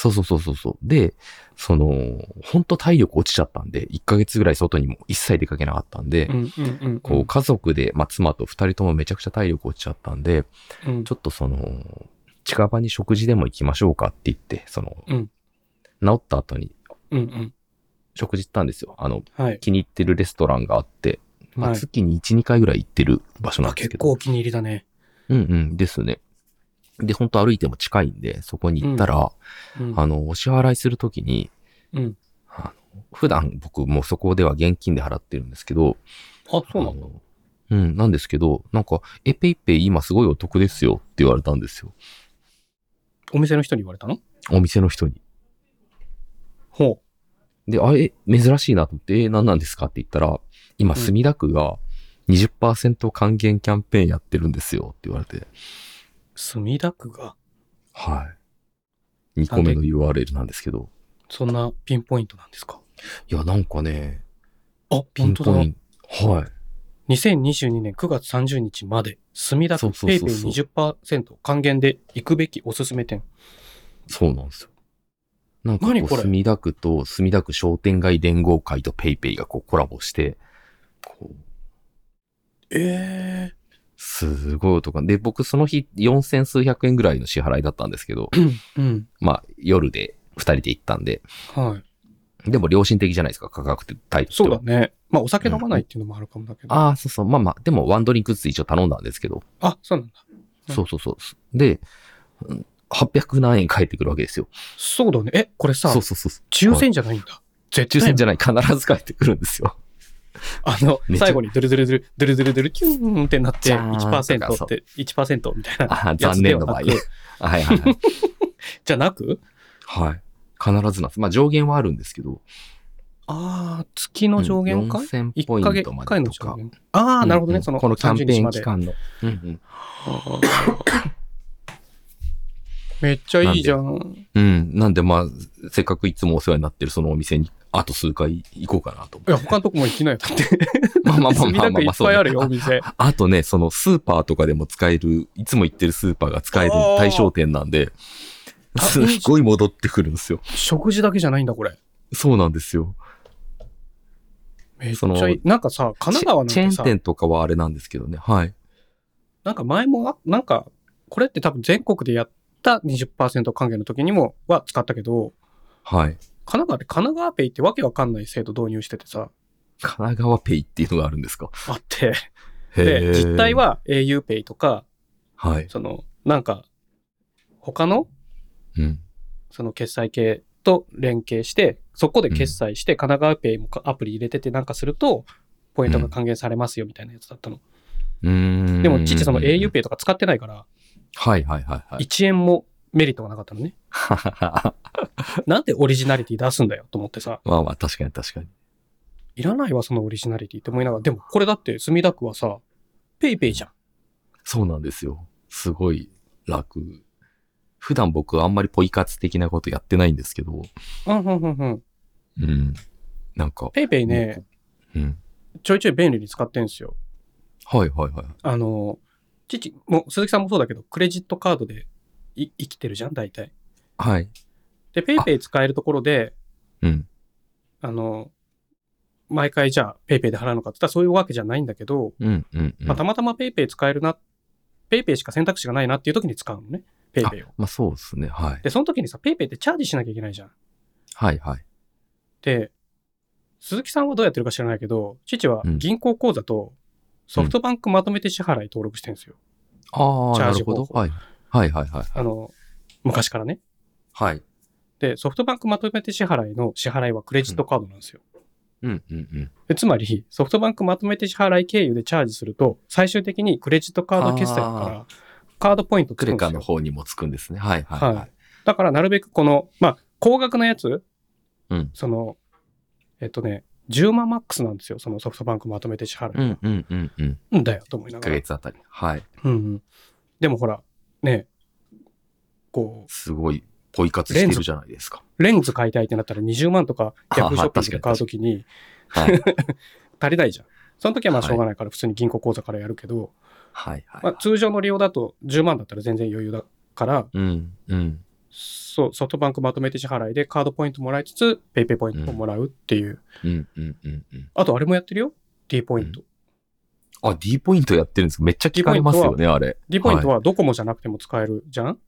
そうそうそうそうそう。で、その、本当体力落ちちゃったんで、1ヶ月ぐらい外にも一切出かけなかったんで、うんうんうんうん。こう家族で、まあ妻と二人ともめちゃくちゃ体力落ちちゃったんで、うんちょっとその、近場に食事でも行きましょうかって言って、その、うん治った後にうんうん。食事行ったんですよ。あの、はい。気に入ってるレストランがあって、まあはい月に1、2回ぐらい行ってる場所なんあ、ですけど。結構お気に入りだね。うんうん、ですね。で、本当歩いても近いんで、そこに行ったら、うん。あの、お支払いするときに、うん。あの普段僕もうそこでは現金で払ってるんですけど、あ、そうなの？うん、なんですけど、なんか、え、ペイペイ今すごいお得ですよって言われたんですよ。お店の人に言われたの？お店の人に。ほで、あ、え、珍しいなと思って、え、何なんですかって言ったら、今、うん墨田区が20%還元キャンペーンやってるんですよって言われて、う。墨田区が、はい。2個目の URL なんですけど、そんなピンポイントなんですか？いや、なんかね、あ、ピント、はい。2022年9月30日まで、墨田区 PayPay そうそうそう20%還元で行くべきおすすめ店。そうなんですよ。なんかこう、何これ？墨田区と墨田区商店街連合会と PayPay がこうコラボして、こう、えすごい音が。で、僕その日四千数百円ぐらいの支払いだったんですけど、えうん。まあ夜で二人で行ったんで、はい。でも良心的じゃないですか、価格ってタイプそうだね。まあ、お酒飲まないっていうのもあるかもだけど。あああ、そうそう。まあまあ、でもワンドリンクずつ一応頼んだんですけど、そうなんだ。うんそうそうそう。で、うん800何円返ってくるわけですよ。そうだね。え、これさそう、そうそう。抽選じゃないんだ。絶対抽選じゃない、必ず返ってくるんですよ。あの最後にドゥルドゥルドゥル、ドゥルドゥルドゥル、キューンってなって、じゃーんとか1%そうって、1%みたいな残念の場合ね はいはいはい。じゃなく？はい。必ずなんです。まあ上限はあるんですけど。ああ、月の上限か、うん4000ポイントまでとか。ああ、なるほどね。その、このキャンペ30日までーン期間の。うんうん。めっちゃいいじゃん。うん。なんでまあ、せっかくいつもお世話になってるそのお店に、あと数回行こうかなと思って。いや、他のとこも行きなよ。だって。まあまあまあまあまあまあ、そうねぱいあるよ、お店。あとね、そのスーパーとかでも使える、いつも行ってるスーパーが使える対象店なんで、あすっごい戻ってくるんですよ。食事だけじゃないんだ、これ。そうなんですよ。めっちゃいい。なんかさ、神奈川なんチェーン店とかはあれなんですけどね。はい。なんか前もあ、なんか、これって多分全国でやった20%還元の時にもは使ったけど、はい。神奈川で神奈川ペイってわけわかんない制度導入しててさ、神奈川ペイっていうのがあるんですか？あって、へで、ー実態、は au ペイとか、はい。その、なんか、他の、うん。その決済系と連携して、そこで決済して、神奈川ペイもかアプリ入れててなんかすると、ポイントが還元されますよみたいなやつだったの。うーん。でも、父その au ペイとか使ってないから、はいはいはいはい。1円もメリットがなかったのね。なんでオリジナリティ出すんだよと思ってさ、まあまあ、確かに確かに。いらないわ、そのオリジナリティって思いながら、でもこれだって墨田区はさ、 PayPay じゃん。そうなんですよ。すごい楽。普段僕あんまりポイ活的なことやってないんですけど、うん、うん、うん、うん。うん。なんか、 PayPay ね、うん。ちょいちょい便利に使ってんすよ。はいはいはい。あの、父、もう鈴木さんもそうだけど、クレジットカードでい生きてるじゃん、大体。はい。で、 PayPay 使えるところで、うん。あの、毎回じゃあ PayPay で払うのかって言ったらそういうわけじゃないんだけど、うんうん、うん。まあ、たまたま PayPay 使えるな、 PayPay しか選択肢がないなっていう時に使うのね、 PayPay を。まあそうですね。はい。で、その時にさ、 PayPay ってチャージしなきゃいけないじゃん。はいはい。で、鈴木さんはどうやってるか知らないけど、父はうん銀行口座とソフトバンクまとめて支払い登録してるんですよ。ああ、チャージなるほど。はい。はいはいはい。あの、昔からね。はい。で、ソフトバンクまとめて支払いの支払いはクレジットカードなんですよ。うんうんうん。でつまり、ソフトバンクまとめて支払い経由でチャージすると、最終的にクレジットカード決済だから、カードポイントつクレカくんですよ。の方にもつくんですね。はいはいはい。はいだから、なるべくこの、まあ、高額なやつ、うんその、えっとね、10万マックスなんですよ、そのソフトバンクまとめて支払い。うんうんうんうん。うんだよ、と思いな1がら。ヶ月あたり。はい。うんうん。でもほら、ね、こすごい、ポイ活してるじゃないですか。う、レンズ買いたいってなったら20万とかヤフーショッピングで買うときにはい。足りないじゃん。その時はまあはいしょうがないから普通に銀行口座からやるけど、はいはい。まあ、通常の利用だと10万だったら全然余裕だから、うんうん。そう、ソフトバンクまとめて支払いでカードポイントもらいつつ、ペイペイポイントももらうっていう。うんうんうんうん。あとあれもやってるよ ?D ポイント。あ、D ポイントやってるんですか？めっちゃ聞かれますよね、あれ。D ポイントはドコモじゃなくても使えるじゃん、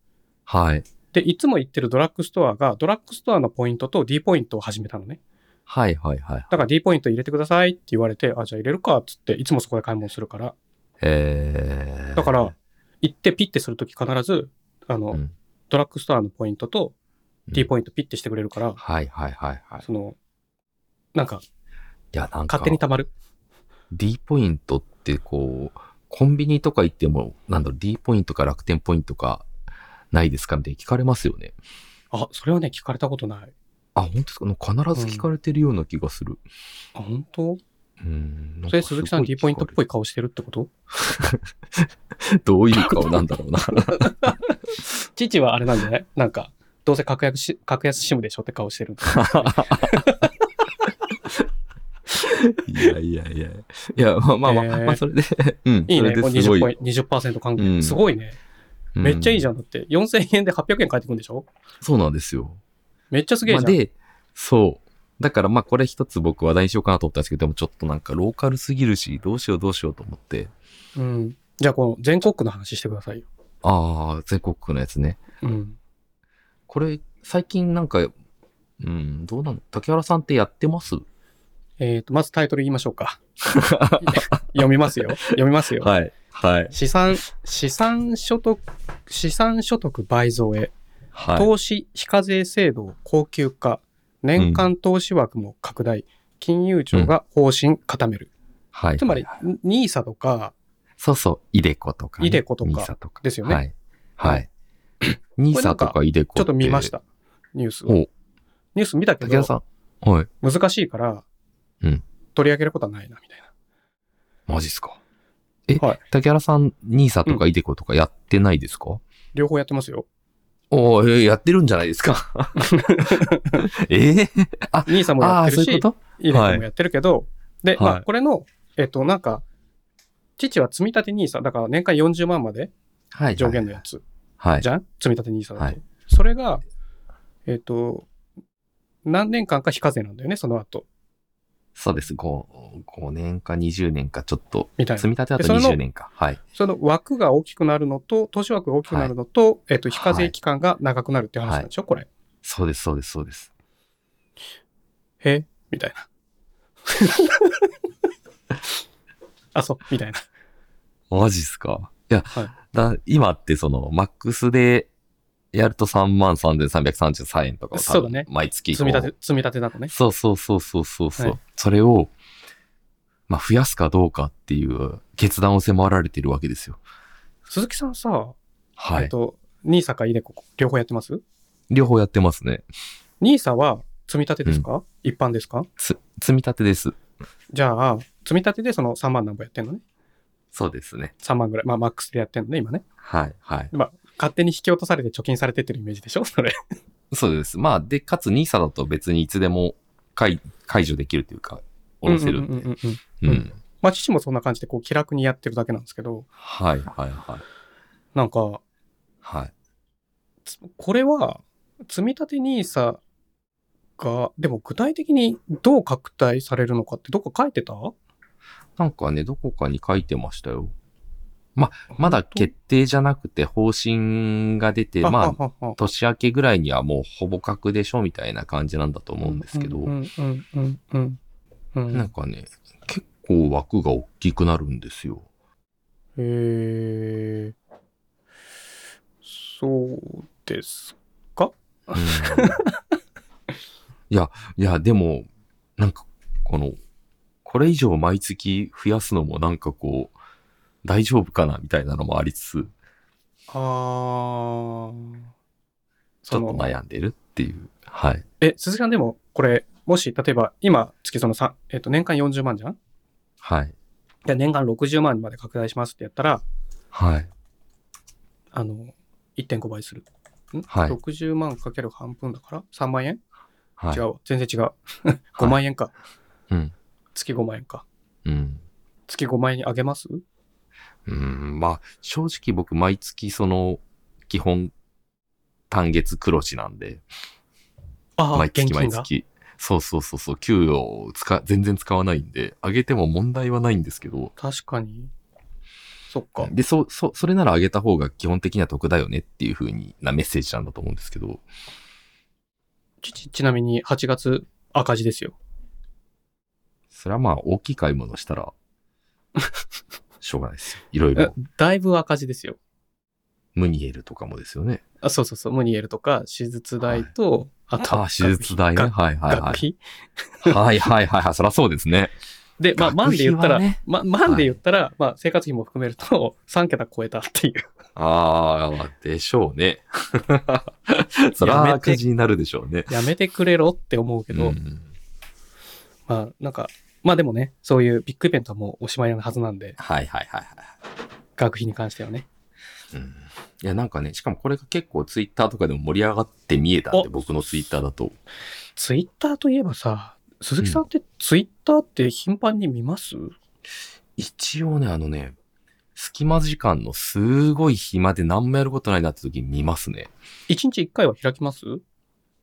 はい。で、いつも行ってるドラッグストアが、ドラッグストアのポイントと D ポイントを始めたのね。はいはいはい。だから D ポイント入れてくださいって言われて、あ、じゃあ入れるかっつって、いつもそこで買い物するから。えー。だから、行ってピッてするとき必ず、あの、うん、ドラッグストアのポイントとうん D ポイントピッてしてくれるから、はいはいはいはい。その、なんか、いや、なんか勝手、に貯まる。D ポイントってこう、コンビニとか行っても、なんだろう、D ポイントか楽天ポイントかないですか？って聞かれますよね。あ、それはね、聞かれたことない。あ、本当ですか？必ず聞かれてるような気がする。あ、本当？うん。それ鈴木さん D ポイントっぽい。い顔してるってこと？どういう顔なんだろうな。父はあれなんじゃない？なんか、どうせ格安し、格安シムでしょって顔してるんだ。いやいやいや。いや、まあまあまあ、えーまあそれで、うん。いいね。そこれ20れですごいポイント、20%還元。うんすごいね。めっちゃいいじゃん。ゃん。だって、4000円で800円返ってくるんでしょ？そうなんですよ。めっちゃすげえじゃん。まあで、そう。だからまあこれ一つ僕話題にしようかなと思ったんですけど、でもちょっとなんかローカルすぎるし、どうしようどうしようと思って。うん。じゃあ、この全国区の話してくださいよ。ああ、全国区のやつね。うん。これ、最近なんか、うん、どうなの竹原さんってやってます？えっ、と、まずタイトル言いましょうか。読みますよ。読みますよ。はい。はい。資産、資産所得、資産所得倍増へ、はい。投資非課税制度を恒久化、年間投資枠も拡大、金融庁が方針固める。はい。つまりはい、ニーサとかそうそう、イデコとか、ね。イデコとかニーサとか。ですよね。はい。はい。ニーサとかイデコって。ちょっと見まし。た。ニュースを。おニュース見たけど竹原、さん。はい。難しいからうん、取り上げることはないな、みたいな。マジっすか。え、はい竹原さん、ニーサとかイデコとかやってないですか、両方やってますよ。おーえーやってるんじゃないですか？えー、あ、ニーサもやってるし、そういうイデコもやってるけど、で、まあ、はいこれの、えっと、なんか、父は積み立て NISA、だから年間40万まではい。上限のやつはい。じゃん、積み立て NISA だと。はいそれが、えっと、何年間か非課税なんだよね、その後。そうです。5、5年か20年かちょっと、みたいな。積み立てだとでそれの20年か。はい。その枠が大きくなるのと、投資枠が大きくなるのと、えっと、非課税期間が長くなるって話なんでしょ、これ。そうです、そうです、そうです。へみたいな。あ、そう、みたいな。マジっすか？いや、はいだ今ってその、マックスでやると33,333円とかそうだね毎月積み立て、積み立てだとね。そうそうそうそうそうそう、はいそれを、まあ、増やすかどうかっていう決断を迫られてるわけですよ。鈴木さんさ、はい。えっと、ニーサかイデコ、両方やってます？両方やってますね。ニーサは積み立てですか、一般ですか？つ、積み立てです。じゃあ、積み立てでその3万何本やってんのね。そうですね。3万ぐらい。まあ、マックスでやってんのね、今ね。はい、はい。まあ、勝手に引き落とされて貯金されてってるイメージでしょ？それ。そうです。まあ、で、かつ NISA だと別にいつでも解解除できるというか、下ろせるんで。うんうんうんうんうんうんうんまあ、父もそんな感じで、こう、気楽にやってるだけなんですけど、はい、はい、はい。なんか、はい。つこれは、積み立て NISA が、でも具体的にどう拡大されるのかってどっか書いてた？なんかね、どこかに書いてましたよ。ままだ決定じゃなくて方針が出て、まあ、あ、年明けぐらいにはもうほぼ確でしょみたいな感じなんだと思うんですけど。なんかね、結構枠が大きくなるんですよ。へえ。そうですか？うんいや、いや、でも、なんか、この、これ以上毎月増やすのもなんかこう、大丈夫かなみたいなのもありつつ、あー。ちょっと悩んでるっていう。はい。え、鈴木さんでも、これ、もし、例えば、今、月そのさ、えっ、と、年間40万じゃん？はい。で年間60万まで拡大しますってやったら、はい。あの、1.5倍する。ん？はい ?60 万かける半分だから3万円、はい。違うわ。全然違う。5万円か。うん。月5万円か。うん。月5万円にあげます？うん、まあ、正直僕毎月その、基本、単月黒字なんで、ああ、毎月。毎月。そうそうそうそう、給与を使、全然使わないんで、上げても問題はないんですけど、確かに。そっか。で、そ、そ、それなら上げた方が基本的には得だよねっていう風になメッセージなんだと思うんですけど、ち、ちちなみに8月赤字ですよ。それはまあ大きい買い物したら、しょうがないですよ。いろいえろ。だいぶ赤字ですよ。ムニエルとかもですよね。あそうそうそう。ムニエルとか、手術代と、あとああ、手術代ね。学はいはいはい。はいはいはいはい。そりゃそうですね。で、まあ、万で言ったら、ねま、万で言ったら、まあ、生活費も含めると、3桁超えたっていう。ああ、でしょうね。そりゃ赤字になるでしょうね。やめてくれろって思うけど、うんまあ、なんか、まあでもね、そういうビッグイベントはもうおしまいなはずなんで、はいはいはいはい。学費に関してはね。うんいや、なんかね、しかもこれが結構ツイッターとかでも盛り上がって見えたんで、お僕のツイッターだと。ツイッターといえばさ、鈴木さんってツイッターって頻繁に見ます、一応ね、あのね、隙間時間のすごい暇で何もやることないなって時に見ますね。一日一回は開きます？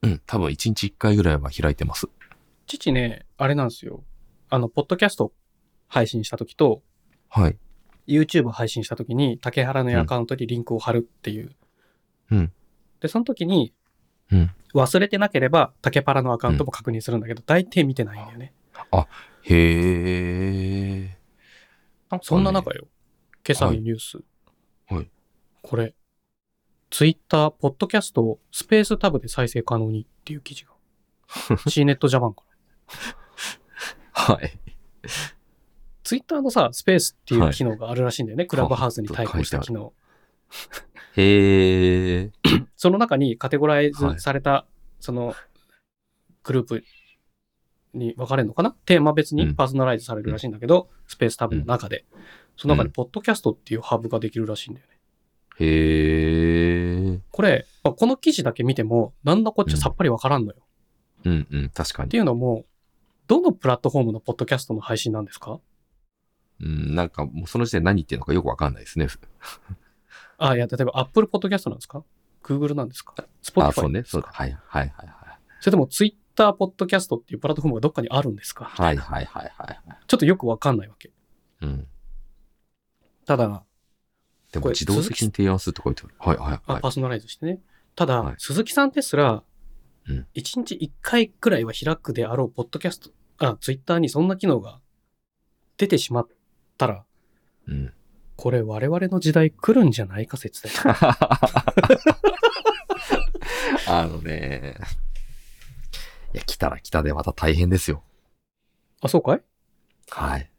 うん、多分一日一回ぐらいは開いてます。父ね、あれなんですよ。あの、ポッドキャスト配信した時と、はい。YouTube 配信した時に、竹原のアカウントにリンクを貼るっていう。うんで、その時に、うん忘れてなければ、竹パラのアカウントも確認するんだけど、大抵見てないんだよね。へえ。そんな中よ。今朝のニュース。はいこれ、Twitter、ポッドキャストをスペースタブで再生可能にっていう記事が。C ネットジャパンから。はい。ツイッターのさ、スペースっていう機能があるらしいんだよね。クラブハウスに対抗した機能。へえ。その中にカテゴライズはいされた、その、グループに分かれるのかな？テーマ別うんにパーソナライズされるらしいんだけど、スペースタブの中で。その中で、ポッドキャストっていうハブができるらしいんだよね。へえ。これ、まあこの記事だけ見ても、なんだこっちゃさっぱり分からんのよ。うんうん、確かに。っていうのも、どのプラットフォームのポッドキャストの配信なんですか？うん、なんかもうその時点で何言ってるのかよくわかんないですね。あ、いや、例えば Apple Podcast なんですか ?Google なんですか？あ、?Spotify そうね。ですか？そうはいはいはいはい。それとも Twitter Podcast っていうプラットフォームがどっかにあるんですか？はいはいはいはい。ちょっとよくわかんないわけ。うん。ただ、でも自動的に提案するとか言ってある。はいはいはい。あパーソナライズしてね。ただ、はい鈴木さんですらうん、1日1回くらいは開くであろう、ポッドキャスト、あ、ツイッターにそんな機能が出てしまったら、うん。これ我々の時代来るんじゃないか説だよ。あのね。いや、来たら来たでまた大変ですよ。あ、そうかい？はい。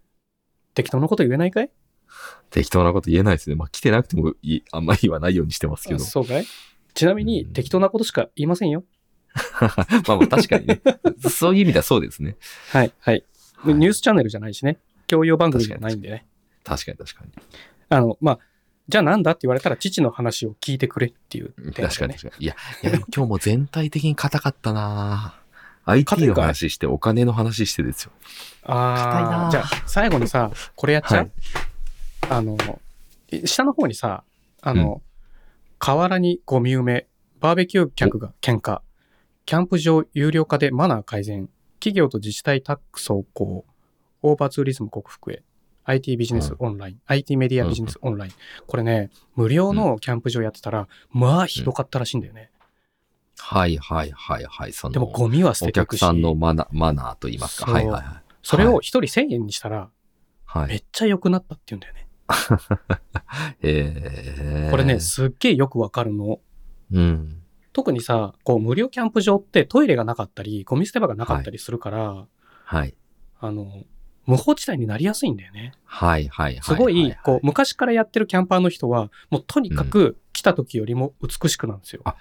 適当なこと言えないかい？適当なこと言えないですね。まあ、来てなくてもいい、あんまり言わないようにしてますけあど。そうかい？ちなみにうん適当なことしか言いませんよ。まあまあ確かにね。そういう意味ではそうですね。はい、はい。はいニュースチャンネルじゃないしね。教養番組じゃないんでね。確かに確かに。あの、まあ、じゃあなんだって言われたら父の話を聞いてくれっていうね。かに確かに。いや、いや今日も全体的に硬かったな IT の話してお金の話してですよ。ああ、なじゃあ最後にさ、これやっちゃう、はいあの、下の方にさ、あの、河原にゴミ埋め、バーベキュー客が喧嘩、キャンプ場有料化でマナー改善、企業と自治体タック走行、オーバーツーリズム克服へ、IT ビジネスオンライン、IT メディアビジネスオンライン。これね、無料のキャンプ場やってたら、まあひどかったらしいんだよね。はいはいはいはい。その、でもゴミは捨おてていくし、客さんのマナマナーと言いますか。はいはいはい。それを一人1000円にしたら、はい。めっちゃ良くなったって言うんだよね。えー、これね、すっげえよくわかるの。うん。特にさ、こう無料キャンプ場ってトイレがなかったり、ゴミ捨て場がなかったりするから、はい。あの、無法地帯になりやすいんだよね。はいはいはい。すごい、こう、う。昔からやってるキャンパーの人は、もうとにかく来た時よりも美しくなんですよ。あ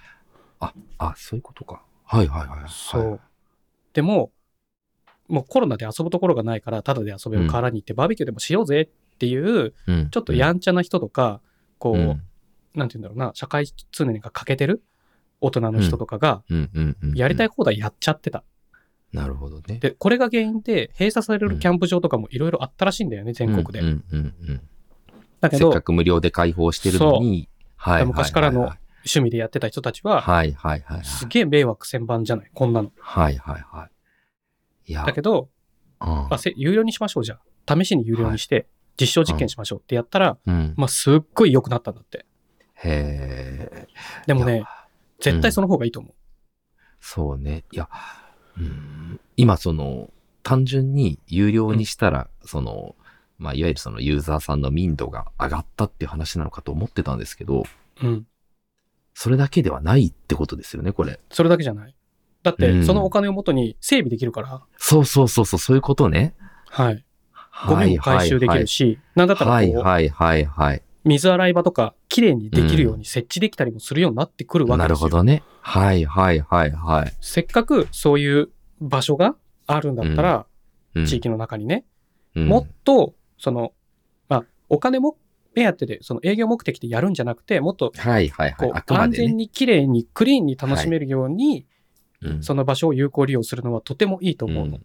あ、そういうことか。はいはいはい。はいそう。でも、もうコロナで遊ぶところがないから、ただで遊べる河原に行ってバーベキューでもしようぜっていう、うん。ちょっとやんちゃな人とか、こう、うんなんて言うんだろうな、社会通念が欠けてる大人の人とかが。やりたいい。放題やっちゃってた。なるほどね。で、これが原因で閉鎖されるキャンプ場とかもいろいろあったらしいんだよね、全国で。だけどせっか、く無料で開放してるのに、はい。昔からの趣味でやってた人たちは、はいはいはいはい。すげえ迷惑千番じゃない、こんなの。はいはいはい。いや、だけど、うんまあ、せ有料にしましょうじゃあ。試しに有料にして、実証実験しましょうってやったら、うん。まあ、すっごい良くなったんだって。へえ。でもね、絶対その方がいいと思う。そうね。いや、うん、今その、単純に有料にしたら、その、まあ、いわゆるそのユーザーさんの民度が上がったっていう話なのかと思ってたんですけど、うん。それだけではないってことですよね、これ。それだけじゃない。だって、うんそのお金をもとに整備できるから、そうそうそうそう、そういうことね。はい。ゴミも回収できるし、なんだったらこう、はいはいはいはい。水洗い場とか、きれいにできるように設置できたりもするようになってくるわけなですよ。るほどね。はいはいはいはい。せっかくそういう場所があるんだったら、うん地域の中にね、うんもっと、その、まあ、お金も目当てで、その営業目的でやるんじゃなくて、もっと、はいはいはい。安全にきれいにクリーンに楽しめるように、うんその場所を有効利用するのはとてもいいと思うの。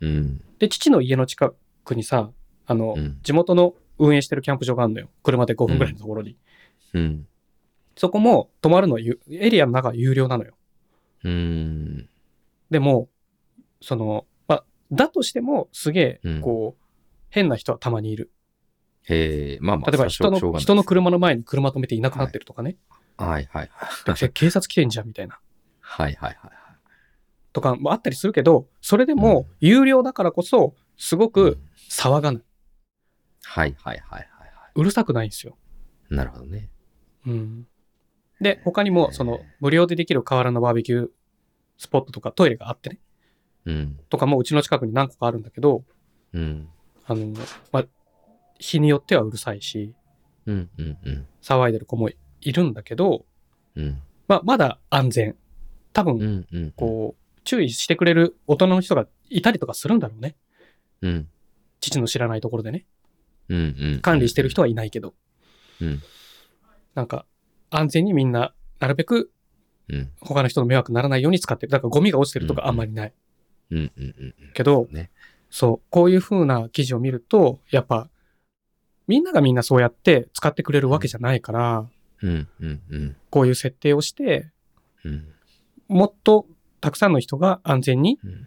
うん。うん。で、父の家の近くにさ、あの、うん地元の運営してるキャンプ場があるのよ。車で5分ぐらいのところに。うん。そこも泊まるのエリアの中は有料なのよ。うん。でも、その、まあ、だとしても、すげえ、うんこう、変な人はたまにいる。へえ、まあまあ、例えば人の、それはしょうがない人の車の前に車止めていなくなってるとかね。はいはいはい。で警察来てんじゃんみたいな。はいはいはい。とかもあったりするけど、それでも、有料だからこそ、すごく騒がない。はいはいはいはい。うるさくないんですよ。なるほどね。うん。で、他にも、その、無料でできる河原のバーベキュースポットとかトイレがあってね。うん。とかもうちの近くに何個かあるんだけど、うん。あの、まあ、日によってはうるさいし、うんうんうん。騒いでる子もいるんだけど、うん。まあ、まだ安全。多分、うんうん。こう、注意してくれる大人の人がいたりとかするんだろうね。うん。父の知らないところでね。管理してる人はいないけど。うん。なんか、安全にみんな、なるべくうん。他の人の迷惑にならないように使ってる。だからゴミが落ちてるとかあんまりない。うんうんうん。けど、ね。そう、こういう風な記事を見ると、やっぱ、みんながみんなそうやって使ってくれるわけじゃないから、うんうんうん。こういう設定をして、うん。もっとたくさんの人が安全にうん。うん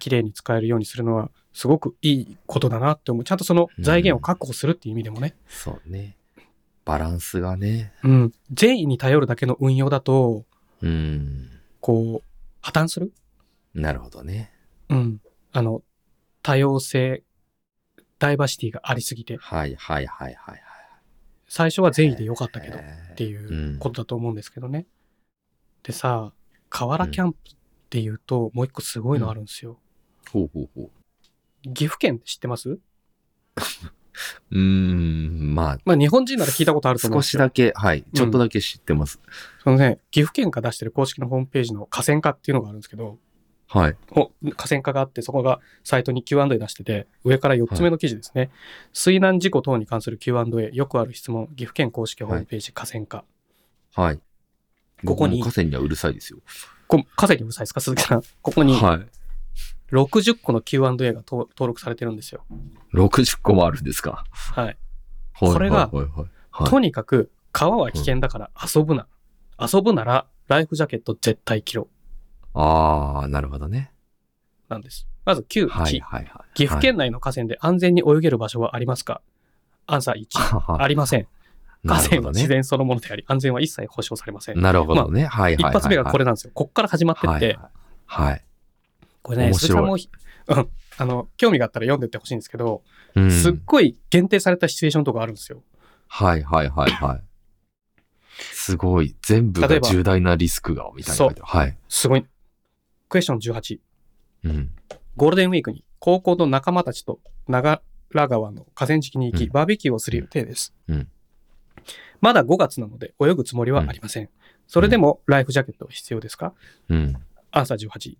きれいに使えるようにするのは、すごくいいことだなって思う。ちゃんとその財源を確保するっていう意味でもね。そうね。バランスがね。うん。善意に頼るだけの運用だと、うん。こう、破綻するなるほどね。うん。あの、多様性、ダイバーシティがありすぎて、はいはいはいはいはい。最初は善意でよかったけど、っっていうことだと思うんですけどね。でさ、河原キャンプっていうと、もう一個すごいのあるんですよ。ほうほうほ岐阜県って知ってます？う。うーん、ままあ日本人なら聞いたことああ、ると思うんですよ。少しだけ、はい。ちょっとだけ知ってます。そのね、岐阜県が出してる公式のホームページの河川課っていうのがあるんですけど、はい。お河川課があって、そこがサイトに Q&A 出してて、上から4つ目の記事ですね。水難事故等に関する Q&A、よくある質問、岐阜県公式ホームページ、河川課。はい。ここに僕も河川にはうるさいですよ。こ河川にうるさいですか？鈴木さん。ここにはい。60個の Q&A がと登録されてるんですよ。60個もあるんですか？はい。はいこれがとにかく、川は危険だから遊ぶな。遊ぶなら、ライフジャケット絶対着ろ。ああ、なるほどね。なんです。まず9、1、はいはいはい。岐阜県内の河川で安全に泳げる場所はありますか？アンサー1、はいありません。河川は。自然そのものであり、安全は一切保証されません。なるほどね。はいはい。一発目がこれなんですよ。こっから始まってって、はいはい。はい。これね、鈴木さんもひ、うん、あの、興味があったら読んでってほしいんですけど、うんすっごい限定されたシチュエーションとかあるんですよ。はいはいはいはい。すすごい。全部が重大なリスクが、みたいな。はい。すごい。クエスチョン18。うん。ゴールデンウィークに高校の仲間たちと長良川の河川敷に行き、うんバーベキューをする予定です。うんまだ5月なので泳ぐつもりはありません。それでもライフジャケットは必要ですか？うん。アンサー18。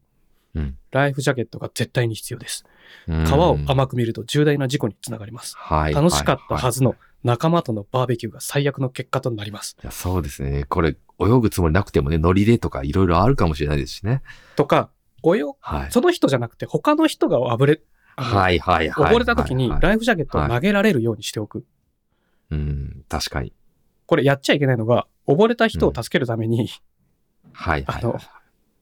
うん。ライフジャケットが絶対に必要です。うん川を甘く見ると重大な事故につながります。はい。楽しかったはず。ずの仲間とのバーベキューが最悪の結果となります。いや、そうですね。これ、泳ぐつもりなくてもね、ノリでとかいろいろあるかもしれないですしね。とか、泳はい。その人じゃなくて他の人があぶれ、はいはいはい。溺れた時にはいはいライフジャケットを投げられるようにしておく。うん、確かに。これやっちゃいけないのが、溺れた人を助けるために、はいはい。あの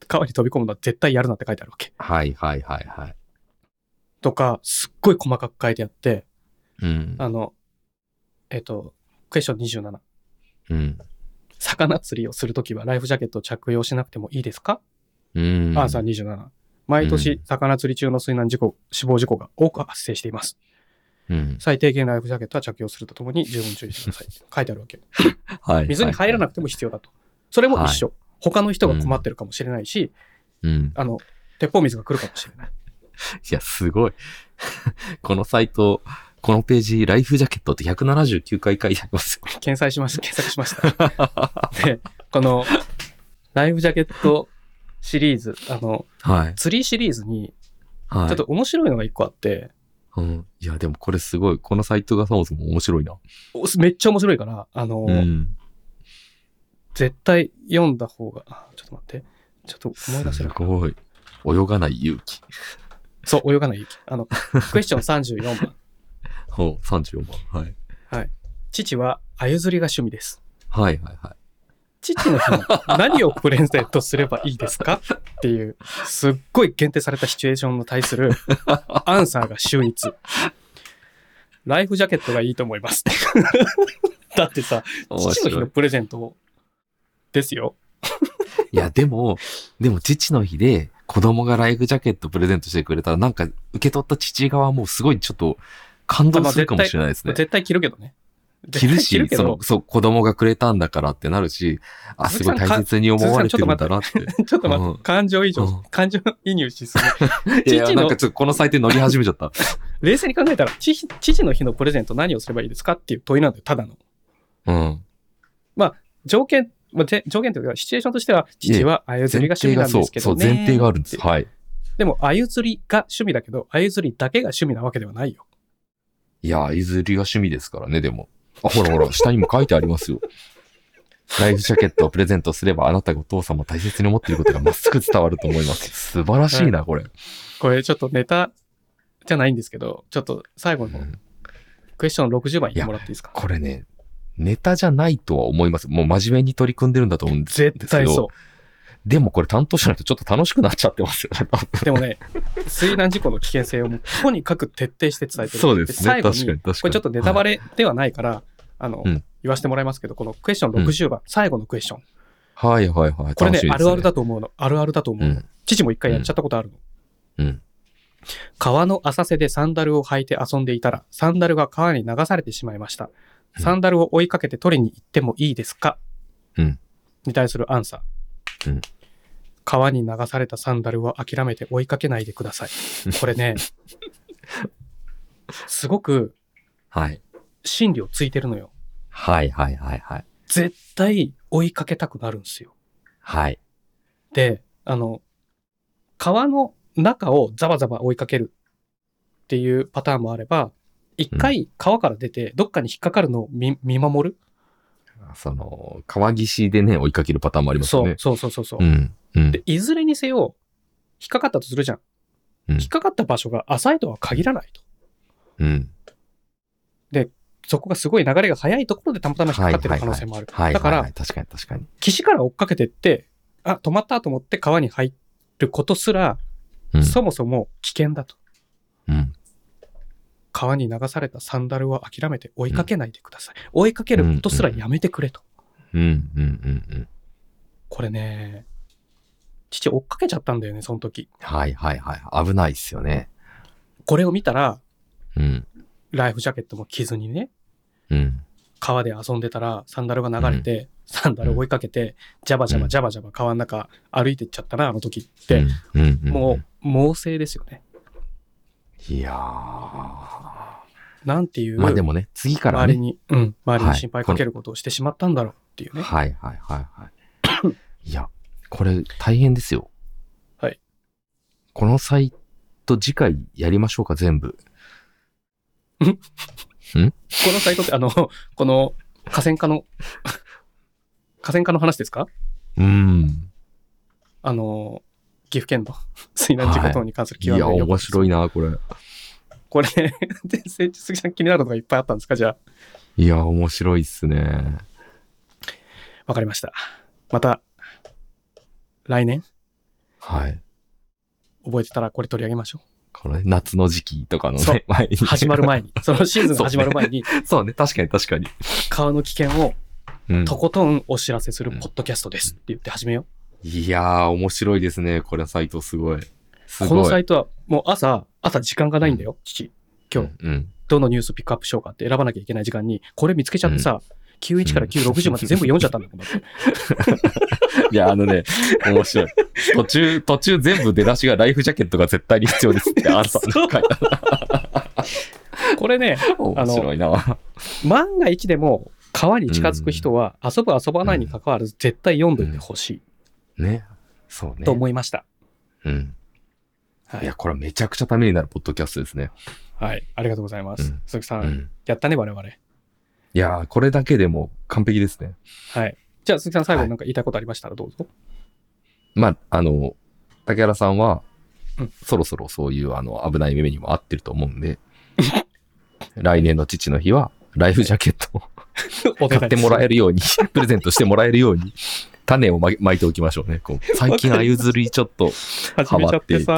川に飛び込むのは絶対やるなって書いてあるわけ。はいはいはいはい。とか、すっごい細かく書いてあって、うん。あの、えっ、と、クエスチョン27。うん。魚釣りをするときはライフジャケットを着用しなくてもいいですか、うん。アンサー27。毎う年ん、魚釣り中の水難事故、死亡事故が多く発生しています。うん。最低限ライフジャケットは着用するとともに十分注意してください。書いてあるわけ。はい。水に入らなくくても必要だと。それも一緒。他の人が困ってるかもしれないし、うん。あの、鉄砲水が来るかもしれない。いや、すごい。このサイト、このページ、ライフジャケットって179回書いてありますよ。検索しました、検索しました。で、この、ライフジャケットシリーズ、あの、はい。釣りシリーズに、はい。ちょっと面白いのが一個あって、うん。いや、でもこれすごい。このサイトがそもそも面白いな。おめっちゃ面白いから、あの、うん。絶対読んだ方が、あちょっと待って。ちょっと思い出せするかな。ごい。泳がない勇気。そう、泳がない勇気。あの、クエスチョン34番。ほう、34番。はい。父は鮎釣りが趣味です。はいはいはい。父の日の何をプレゼントすればいいですか？っていう、すっごい限定されたシチュエーションに対する アンサーが秀逸。ライフジャケットがいいと思います。だってさ、面父の日。のプレゼントですよ。いや、でも、でも父の日で子供がライフジャケットプレゼントしてくれたら、なんか受け取った父側もすごいちょっと感動するかもしれないですね。絶対着るけどね。着るし、けどその、、そう、子供がくれたんだからってなるし、あ、すごい大切に思われてるんだなって。ちょっと待 うんって、感情移入うん、感情移入しす いや、父のなんかちょっとこのサイトに乗り始めちゃった。ぎ。冷静に考えたら、父父の日のプレゼント何をすればいいですかっていう問いなんだよ、ただの。うん。条件、まあ、ぜ条件というか、シチュエーションとしては、父は鮎釣りが趣味なんですけどね。そう、前提があるんです。はい。でも、鮎釣りが趣味だけど、鮎釣りだけが趣味なわけではないよ。いや、いずりが趣味ですからね、でも。あ、ほらほら、下にも書いてありますよ。ライフジャケットをプレゼントすれば、あなたがお父様を大切に思っていることがまっすぐ伝わると思います。素晴らしいな、これ。これちょっとネタじゃないんですけど、ちょっと最後のうんクエスチョン60番言ってもらっていいですか？これね、ネタじゃないとは思います。もう真面目に取り組んでるんだと思うんですけど。絶対そでもこれ担当者の人ちょっと楽しくなっちゃってますよね。う。でもね、水難事故の危険性をもうとにかく徹底して伝えてる。そうですね最後に、これちょっとネタバレではないから、あの、うん言わせてもらいますけど、このクエスチョン60番、最後のクエスチョン。はいはいはい。これね楽しいですあるあるだと思うの。あるあるだと思うの。うん。父も一回やっちゃったことあるの。うん。川の浅瀬でサンダルを履いて遊んでいたら、サンダルが川に流されてしまいました。うんサンダルを追いかけて取りに行ってもいいですか？うんに対するアンサー。うん川に流されたサンダルは諦めて追いかけないでください。これね、すごくはい。心理をついてるのよ。はいはいはいはい。絶対追いかけたくなるんですよ。はい。で、あの、川の中をザバザバ追いかけるっていうパターンもあれば、一回川から出てどっかに引っかかるのを見見守る？その、川岸でね、追いかけるパターンもありますよね。そうそうそうそうそう、うん。うん。で、いずれにせよ、引っかかったとするじゃん。うん引っかかった場所が浅いとは限らないと。うん。そこがすごい流れが速いところでたまたま引っかかってる可能性もある。はいだから確かに確かに。岸から追っかけてって、あ、止まったと思って川に入ることすら、うん。そもそも危険だと。うん。川に流されたサンダルは諦めて追いかけないでください。追いかけることすらやめてくれと。うん。うん。うん。うん。これね、父追っかけちゃったんだよね、その時。はいはいはい。危ないっすよね。これを見たら、うん。ライフジャケットも着ずにね、うん。川で遊んでたらサンダルが流れて、サンダル追いかけて、ジャバジャバジャバジャバ川の中歩いてっちゃったな、あの時って、うんうんうんもう、猛省ですよね。いやー。なんていう、まあでもね、次からね。周りに、うん、周りはいに心配かけることをしてしまったんだろうっていうね。はいはいはいはい。いや、これ大変ですよ。はい。このサイト次回やりましょうか、全部。このサイトって、あの、この河川化の、河川化 の話ですか？うん。あの、岐阜県の 水難事故等に関するいや、面白いな。な、これ。これ、で、杉さん気になることがいっぱいあったんですかじゃあ。いや、面白いっすね。わかりました。また、来年、はい。覚えてたらこれ取り上げましょこれ、夏の時期とかのね、前に。う。始まる前に、そのシーズンが始まる前に、そうね、確かに確かに。川の危険をうんとことんお知らせするポッドキャストですって言って始めよいやー、面白いですね。これ、サイトすごい。ごい。このサイトはもう朝、朝時間がないんだよ、父。今日、うん。うん。どのニュースピックアップしようかって選ばなきゃいけない時間に、これ見つけちゃってさ、91から960まで全部読んじゃったんだもん。いや、あのね、面白い。途中、途中全部出だしがライフジャケットが絶対に必要ですってアンサーに書いてある。これね、面白いな。万が一でも川に近づく人は遊ぶ遊ばないに関わらず絶対読んどいてほしね。そうね。いと思いました。うん。はいいや、。これめちゃくちゃためになるポッドキャストですね。はい。ありがとうございます。うん鈴木さん、うん。やったね、我々。いやー、これだけでも完璧ですね。はい。じゃあ、鈴木さん、最後はいになんか言いたいことありましたらどうぞ。まあ、あの、竹原さんは、うんそろそろそういうあの危ない目にも合ってると思うんで、来年の父の日は、ライフジャケットを お買ってもらえる。るように、プレゼントしてもらえるように、種をま巻いておきましょうね。こう 最近、あゆずりちょっと、始めちゃってさ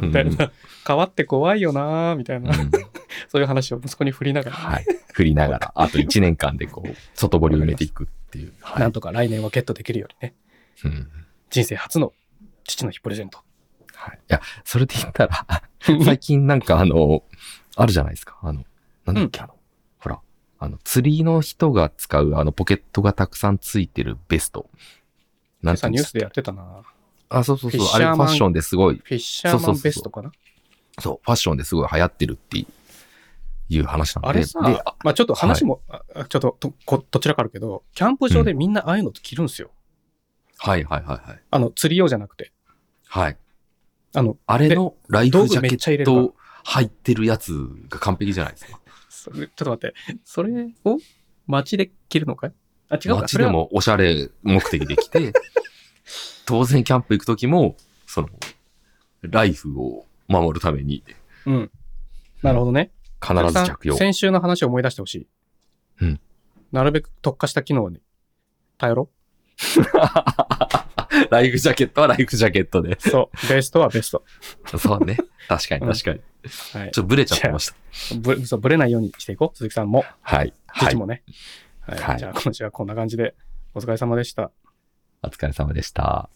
ー、みたいうんな。変わって怖いよなー、みたいな。うん そういう話を息子に振りながら、はい、振りながら、あと1年間でこう、外堀を埋めていくっていう。はいなんとか来年はゲットできるようにね。うん人生初の父の日プレゼント。はい。いや、それで言ったら、最近なんかあの、あるじゃないですか。あの、なんだっけ、あの、ほら、あの、釣りの人が使うあの、ポケットがたくさんついてるベスト。今朝ニュースでややってたな。あ、そうそうそうあれファッションですごい、フィッシャーマンベストかな？そう、ファッションですごい流行ってるっていう話なんで。あれさ、まあちょっと話も、あちょっととこどちらかあるけど、キャンプ場でみんなああいうの着るんですよ。はいはいはいはい。あの、釣り用じゃなくて。はい。あの、あれのライフジャケット入ってるやつが完璧じゃないですか？ちょっと待って、それを街で着るのかい？あ、違うか。街でもおしゃれ目的で来て、当然キャンプ行くときも、その、ライフを守るために、うん。なるほどね。必ず着用。先週の話を思い出してほしい。うん。なるべく特化した機能に頼ろ ライフジャケットはライフジャケットで。う。そう。ベストはベスト。そうね。確かにうん確かに。はいちょ。っとブレちゃってました。ぶそうないようにしていこう。鈴木さんも。はい。はい。父もね。はい。はいじゃあ今週はこんな感じでお疲れ様でした。お疲れ様でした。